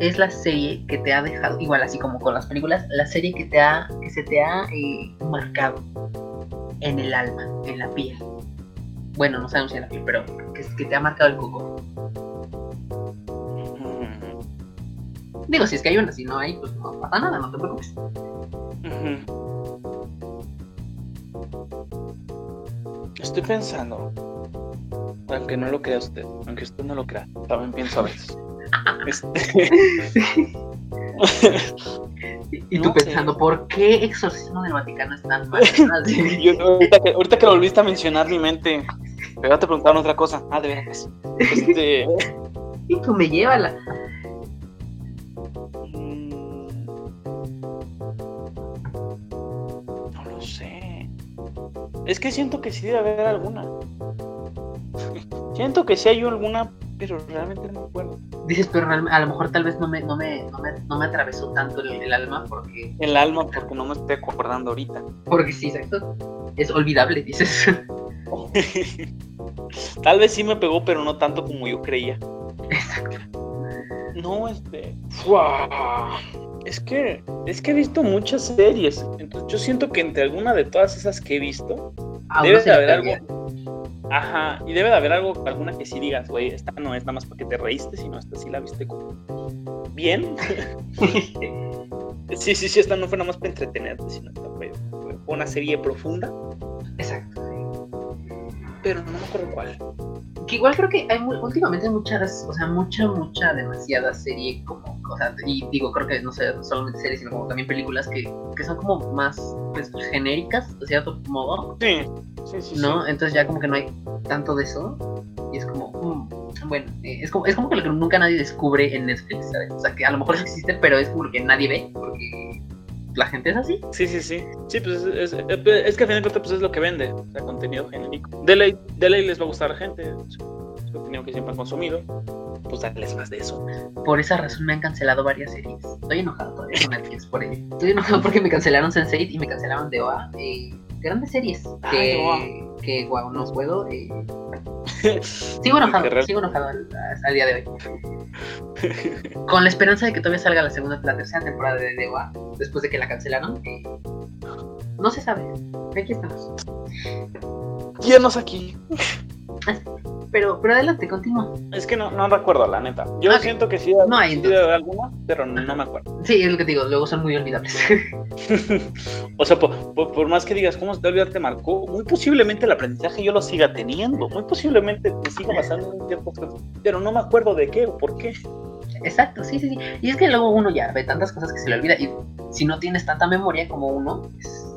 es la serie que te ha dejado, igual así como con las películas, la serie que te ha, que se te ha eh, marcado en el alma, en la piel? Bueno, no sabemos si en la piel, pero que, que te ha marcado el coco. Digo, si es que hay una, si no hay, pues no pasa nada, no te preocupes. Estoy pensando aunque no lo crea usted, aunque usted no lo crea, también pienso a veces. Este, y tú pensando, ¿por qué exorcismo del Vaticano es tan mal? ahorita, que, lo volviste a mencionar, mi mente, me voy a preguntar otra cosa. Ah, de veras. Este... y tú me llévala. Es que siento que sí debe haber alguna. Siento que sí hay alguna, pero realmente no me acuerdo. Dices, pero a lo mejor tal vez no me, no me, no me, atravesó tanto el, alma porque... El alma porque no me estoy acordando ahorita. Porque sí, exacto. Es olvidable, dices. tal vez sí me pegó, pero no tanto como yo creía. Exacto. No, este... Es que, es que he visto muchas series. Entonces yo siento que entre alguna de todas esas que he visto, debe de haber algo Ajá, y debe de haber algo, alguna que sí digas, güey, esta no es nada más porque te reíste, sino esta sí la viste como bien. sí, sí, sí, esta no fue nada más para entretenerte, sino esta fue, una serie profunda. Exacto. Pero no me acuerdo cuál. Que igual creo que hay últimamente muchas, o sea, mucha, mucha, demasiada serie como, o sea, y digo, creo que no sé, solamente series, sino como también películas que, que son como más pues, genéricas, de cierto modo. Sí. ¿No? Entonces ya como que no hay tanto de eso. Y es como, mm, bueno, eh, es, como, es como que lo que nunca nadie descubre en Netflix, ¿sabes? O sea, que a lo mejor existe, pero es como que nadie ve, porque la gente es así. Sí, sí, sí. Sí, pues es, es, es que al final de cuentas pues, es lo que vende, o sea, contenido genérico. De ley, de ley les va a gustar a la gente, es contenido que siempre han consumido, pues darles más de eso. Por esa razón me han cancelado varias series. Estoy enojado todavía con Netflix por ello. Estoy enojado porque me cancelaron Sense8 y me cancelaron de OA. Y grandes series que, que wow, no puedo. Eh... sigo enojado, sigo enojado al, día de hoy. Con la esperanza de que todavía salga la segunda, la tercera temporada de DEWA, después de que la cancelaron. Eh, no se sabe. Aquí estamos. Llenos aquí. Pero, pero adelante, continúa. Es que no, no recuerdo, la neta. Yo siento que sí, no hay de alguna, pero no, me acuerdo. Sí, es lo que te digo, luego son muy olvidables. o sea, por, más que digas cómo se te olvidar te marcó, muy posiblemente el aprendizaje yo lo siga teniendo, muy posiblemente me siga pasando ciertas cosas, pero no me acuerdo de qué o por qué. Exacto, sí, sí, sí. Y es que luego uno ya ve tantas cosas que se le olvida y si no tienes tanta memoria como uno, pues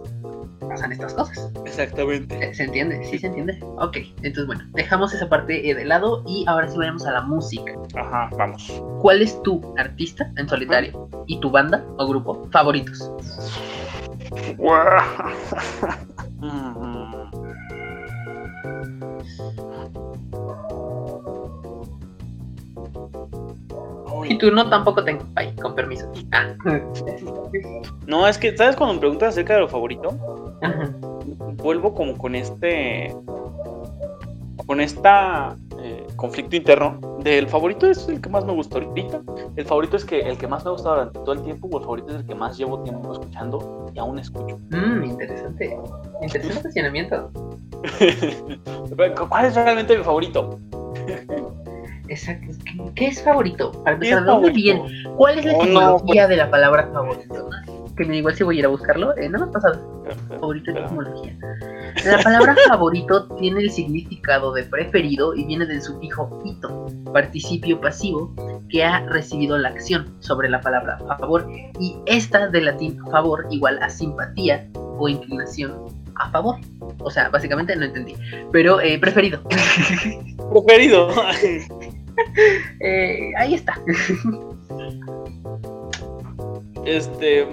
pasan estas cosas. Exactamente. ¿Se entiende? ¿Sí se entiende? Ok, entonces bueno, dejamos esa parte eh, de lado y ahora sí vayamos a la música. Ajá, vamos. ¿Cuál es tu artista en solitario y tu banda o grupo favoritos? Y tú no tampoco tengo. Ay, con permiso. Ah. No, es que, ¿sabes cuando me preguntas acerca de lo favorito? Vuelvo como con este. Con esta eh, conflicto interno. Del favorito es el que más me gustó ahorita. El favorito es que el que más me ha gustado durante todo el tiempo. O el favorito es el que más llevo tiempo escuchando y aún escucho. Mmm, interesante. Interesante estacionamiento. ¿Cuál es realmente mi favorito? Exacto. ¿Qué es favorito? Para empezar, ¿dónde bien? ¿Cuál es la etimología pues. de la palabra favorito? Que me igual si voy a ir a buscarlo. Eh, no me ha pasado. Favorito etimología. La palabra favorito tiene el significado de preferido y viene del sufijo ito, participio pasivo, que ha recibido la acción sobre la palabra favor. Y esta de latín favor igual a simpatía o inclinación a favor. O sea, básicamente no entendí. Pero eh, preferido. Preferido. Eh, ahí está. Este.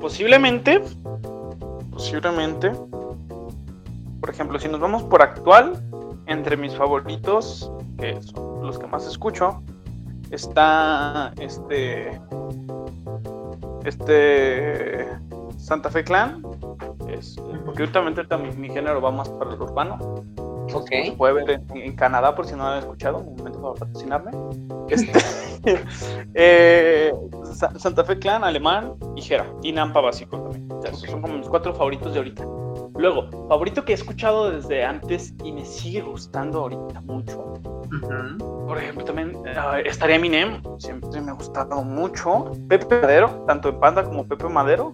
Posiblemente. Posiblemente. Por ejemplo, si nos vamos por actual, entre mis favoritos, que son los que más escucho, está este. Este. Santa Fe Clan. Porque últimamente mi género va más para el urbano. Okay. Se puede ver en, Canadá, por si no lo han escuchado, un momento para patrocinarme. Este, eh, Santa Fe Clan, Alemán y Jera. Y Nampa básico también. esos son como mis cuatro favoritos de ahorita. Luego, favorito que he escuchado desde antes y me sigue gustando ahorita mucho. Por ejemplo, también uh, estaría Eminem, siempre me ha gustado mucho. Pepe Madero, tanto en Panda como Pepe Madero.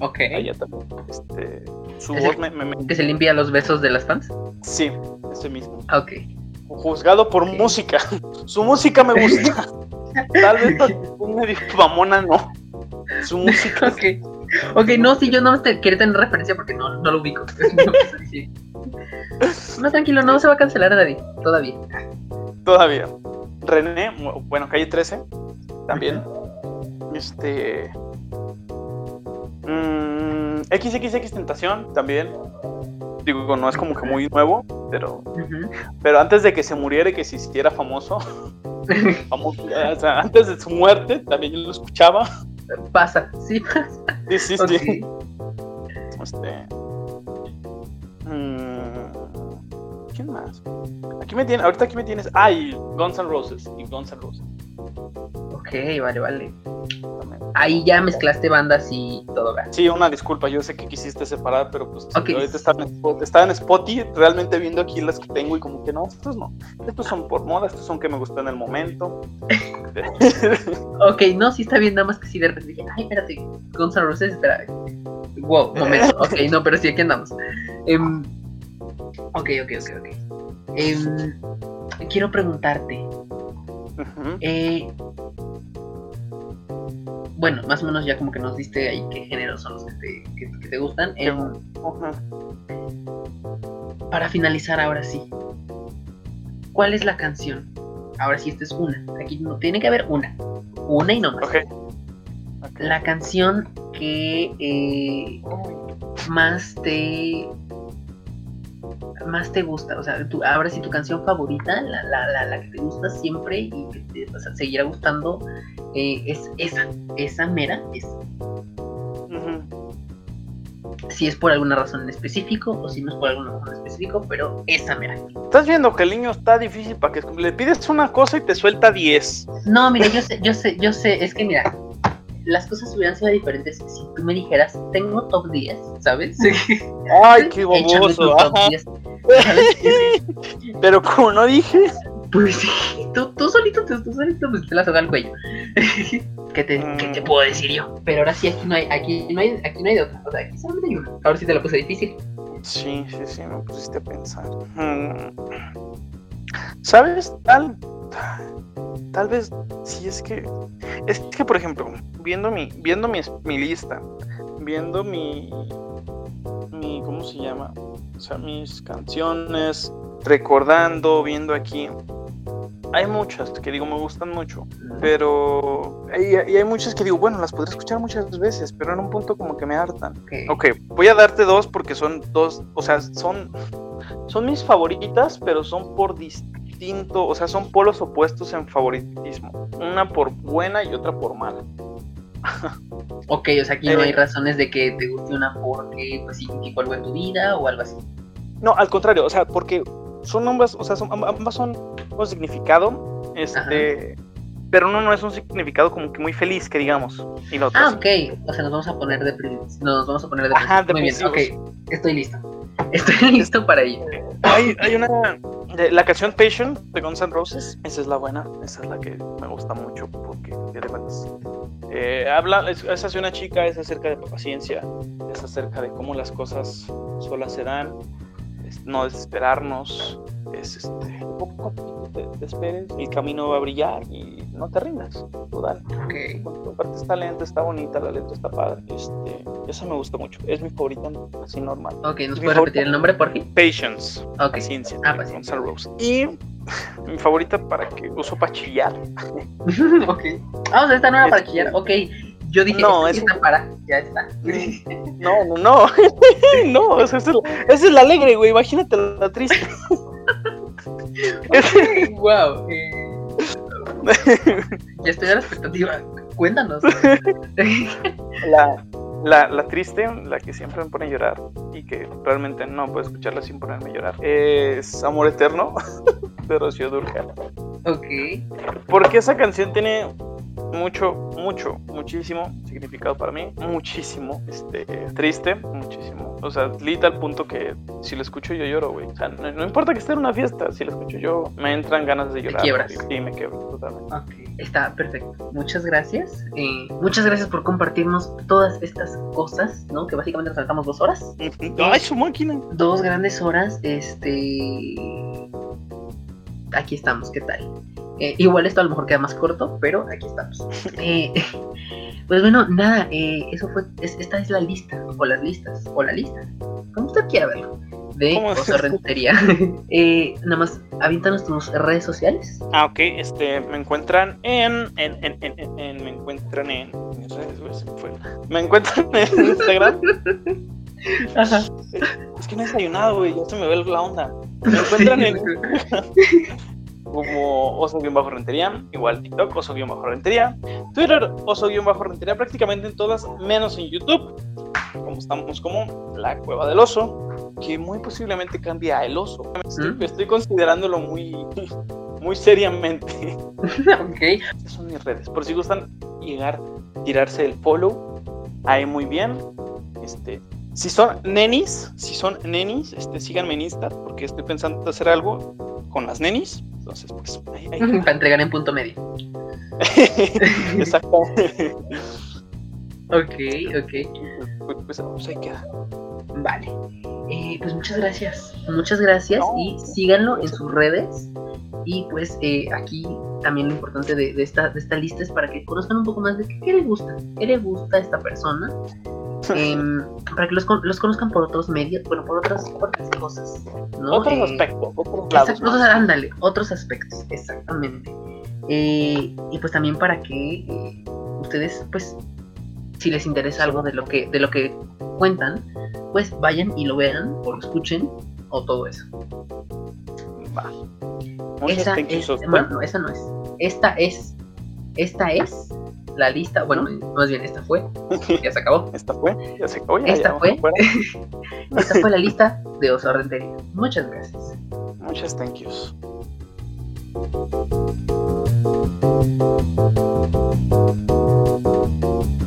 Ok. también. Este, su voz me, ¿Que se limpia los besos de las fans? Sí, ese mismo. Ok. Juzgado por música. Su música me gusta. Tal vez un medio mamona no. Su música. ok. Ok, no, si yo no te quería tener referencia porque no, no lo ubico. no, tranquilo, no se va a cancelar a nadie. Todavía. Todavía. René, bueno, calle 13. También. Este. Mmm, XXX Tentación también. Digo, no es como que muy nuevo, pero. Pero antes de que se muriera y que se hiciera famoso. famoso o sea, antes de su muerte, también yo lo escuchaba. Pasa, sí pasa. Sí, sí, sí. Este. Mmm, ¿Quién más? Aquí me tienes, ahorita aquí me tienes. Ah, y Guns N' Roses. Y Guns N' Roses. Ok, vale, vale. Ahí ya mezclaste bandas y todo. Sí, una disculpa, yo sé que quisiste separar, pero pues ahorita estaba en, estaba en Spotify realmente viendo aquí las que tengo y como que no, estos no. Estos son por moda, estos son que me gustan en el momento. ok, no, sí está bien, nada más que sí de repente dije, ay, espérate, Guns N' Roses, espera. Wow, momento. Ok, no, pero sí, aquí andamos. Um, ok, ok, ok, ok. Um, quiero preguntarte. eh, bueno, más o menos ya como que nos diste ahí qué géneros son los que te, que, te gustan. Em, para finalizar ahora sí, ¿cuál es la canción? Ahora sí, esta es una. Aquí no tiene que haber una. Una y no más. La canción que eh, más te más te gusta, o sea, ahora sí tu canción favorita, la, la, la, que te gusta siempre y que te seguirá gustando, eh, es esa, esa mera, esa. Si es por alguna razón en específico o si no es por alguna razón en específico, pero esa mera. Estás viendo que el niño está difícil para que le pides una cosa y te suelta 10. No, mira, yo sé, yo sé, yo sé, es que mira, las cosas hubieran sido diferentes si tú me dijeras, tengo top 10, ¿sabes? Ay, qué boboso. Pero como no dije. Pues sí, tú, tú solito, tú, solito pues, te la soga al cuello. ¿Qué te, ¿Qué te, mm. puedo decir yo? Pero ahora sí, aquí no hay, aquí no hay, aquí no hay de otra. O sea, aquí solamente hay una. Ahora sí te la puse difícil. Sí, sí, sí, me pusiste a pensar. Mm. ¿Sabes? Tal, tal vez, si es que, es que por ejemplo, viendo mi, viendo mi, mi lista, viendo mi, mi, ¿cómo se llama? O sea, mis canciones, recordando, viendo aquí. Hay muchas que digo me gustan mucho, pero y hay, muchas que digo, bueno, las podré escuchar muchas veces, pero en un punto como que me hartan. ok, voy a darte dos porque son dos, o sea, son, son mis favoritas, pero son por distinto, o sea, son polos opuestos en favoritismo. Una por buena y otra por mala. ok, o sea, aquí no hay eh, razones de que te guste una porque pues significó algo en tu vida o algo así. No, al contrario, o sea, porque son ambas, o sea, son, ambas son un significado, este, pero uno no es un significado como que muy feliz, que digamos. Y ah, ok, o sea, nos vamos a poner de nos vamos a poner de Ajá, Muy bien, ok, estoy listo. Estoy listo para ello. Hay, hay una la canción Patient de Guns N' Roses, esa es la buena, esa es la que me gusta mucho porque eh, habla, es, es hacia una chica, es acerca de paciencia, es acerca de cómo las cosas solas se dan, no desesperarnos, es este, poco a poco te, esperes, el camino va a brillar y no te rindas, total. Okay. Aparte está lenta, está bonita, la letra está padre, este, esa me gusta mucho, es mi favorita así normal. Ok, ¿nos puedes repetir el nombre por qué? Patience. Ok. Paciencia. Ah, paciencia. Rose. Y mi favorita para que uso para chillar. ok. Vamos, a esta nueva para chillar, ok. Yo dije, no, es para, ya está. No, no, no. no, esa, es la, esa es la alegre, güey. Imagínate la triste. wow. Eh, ya estoy a la expectativa. Cuéntanos. la, la, la, triste, la que siempre me pone a llorar y que realmente no puedo escucharla sin ponerme a llorar, es Amor Eterno de Rocío Durcal. Ok. Porque esa canción tiene mucho, mucho, muchísimo significado para mí, muchísimo, este, triste, muchísimo. O sea, lita al punto que si lo escucho yo lloro, güey. O sea, no, importa que esté en una fiesta, si lo escucho yo, me entran ganas de llorar. quiebras. Sí, me quiebro totalmente. Ok, está perfecto. Muchas gracias. Eh, muchas gracias por compartirnos todas estas cosas, ¿no? Que básicamente nos saltamos dos horas. ¡Ay, su máquina! Dos grandes horas, este... Aquí estamos, ¿qué tal? Eh, igual esto a lo mejor queda más corto, pero aquí estamos. Eh, pues bueno, nada, eh, eso fue, esta es la lista, o las listas, o la lista, como usted quiera verlo, de Oso Rentería. nada más, aviéntanos tus redes sociales. Ah, ok, este, me encuentran en, en, en, en, en me encuentran en. Me encuentran en Instagram. Ajá. Es que no he desayunado, güey, ya se me ve la onda. Me encuentran en como oso-rentería, igual TikTok, oso-rentería, Twitter, oso-rentería, prácticamente en todas, menos en YouTube, como estamos como la cueva del oso, que muy posiblemente cambie a el oso. ¿Mm? Estoy, considerándolo muy, muy seriamente. ok. Estas son mis redes, por si gustan llegar, tirarse el follow, ahí muy bien. Este, si son nenis, si son nenis, este, síganme en Insta, porque estoy pensando hacer algo con las nenis. Entonces, pues, ahí, Para entregar en punto medio. Exacto. Ok, ok. Pues, pues, pues, ahí queda. Vale. Eh, pues muchas gracias. Muchas gracias y síganlo en sus redes. Y pues eh, aquí también lo importante de, esta, de esta lista es para que conozcan un poco más de qué, qué le gusta, qué le gusta a esta persona Em, para que los, los, conozcan por otros medios, bueno, por otras, otras cosas. ¿no? Otros eh, aspectos, otros ándale, otros aspectos, exactamente. Eh, y pues también para que eh, ustedes, pues, si les interesa algo de lo que, de lo que cuentan, pues vayan y lo vean o lo escuchen o todo eso. Va. Esa es, bueno, no, esa no es. Esta es, esta es la lista, bueno, más bien esta fue, ya se acabó. Esta fue, ya se acabó. esta fue, esta fue la lista de Oso Rentería. Muchas gracias. Muchas thank yous. Thank you.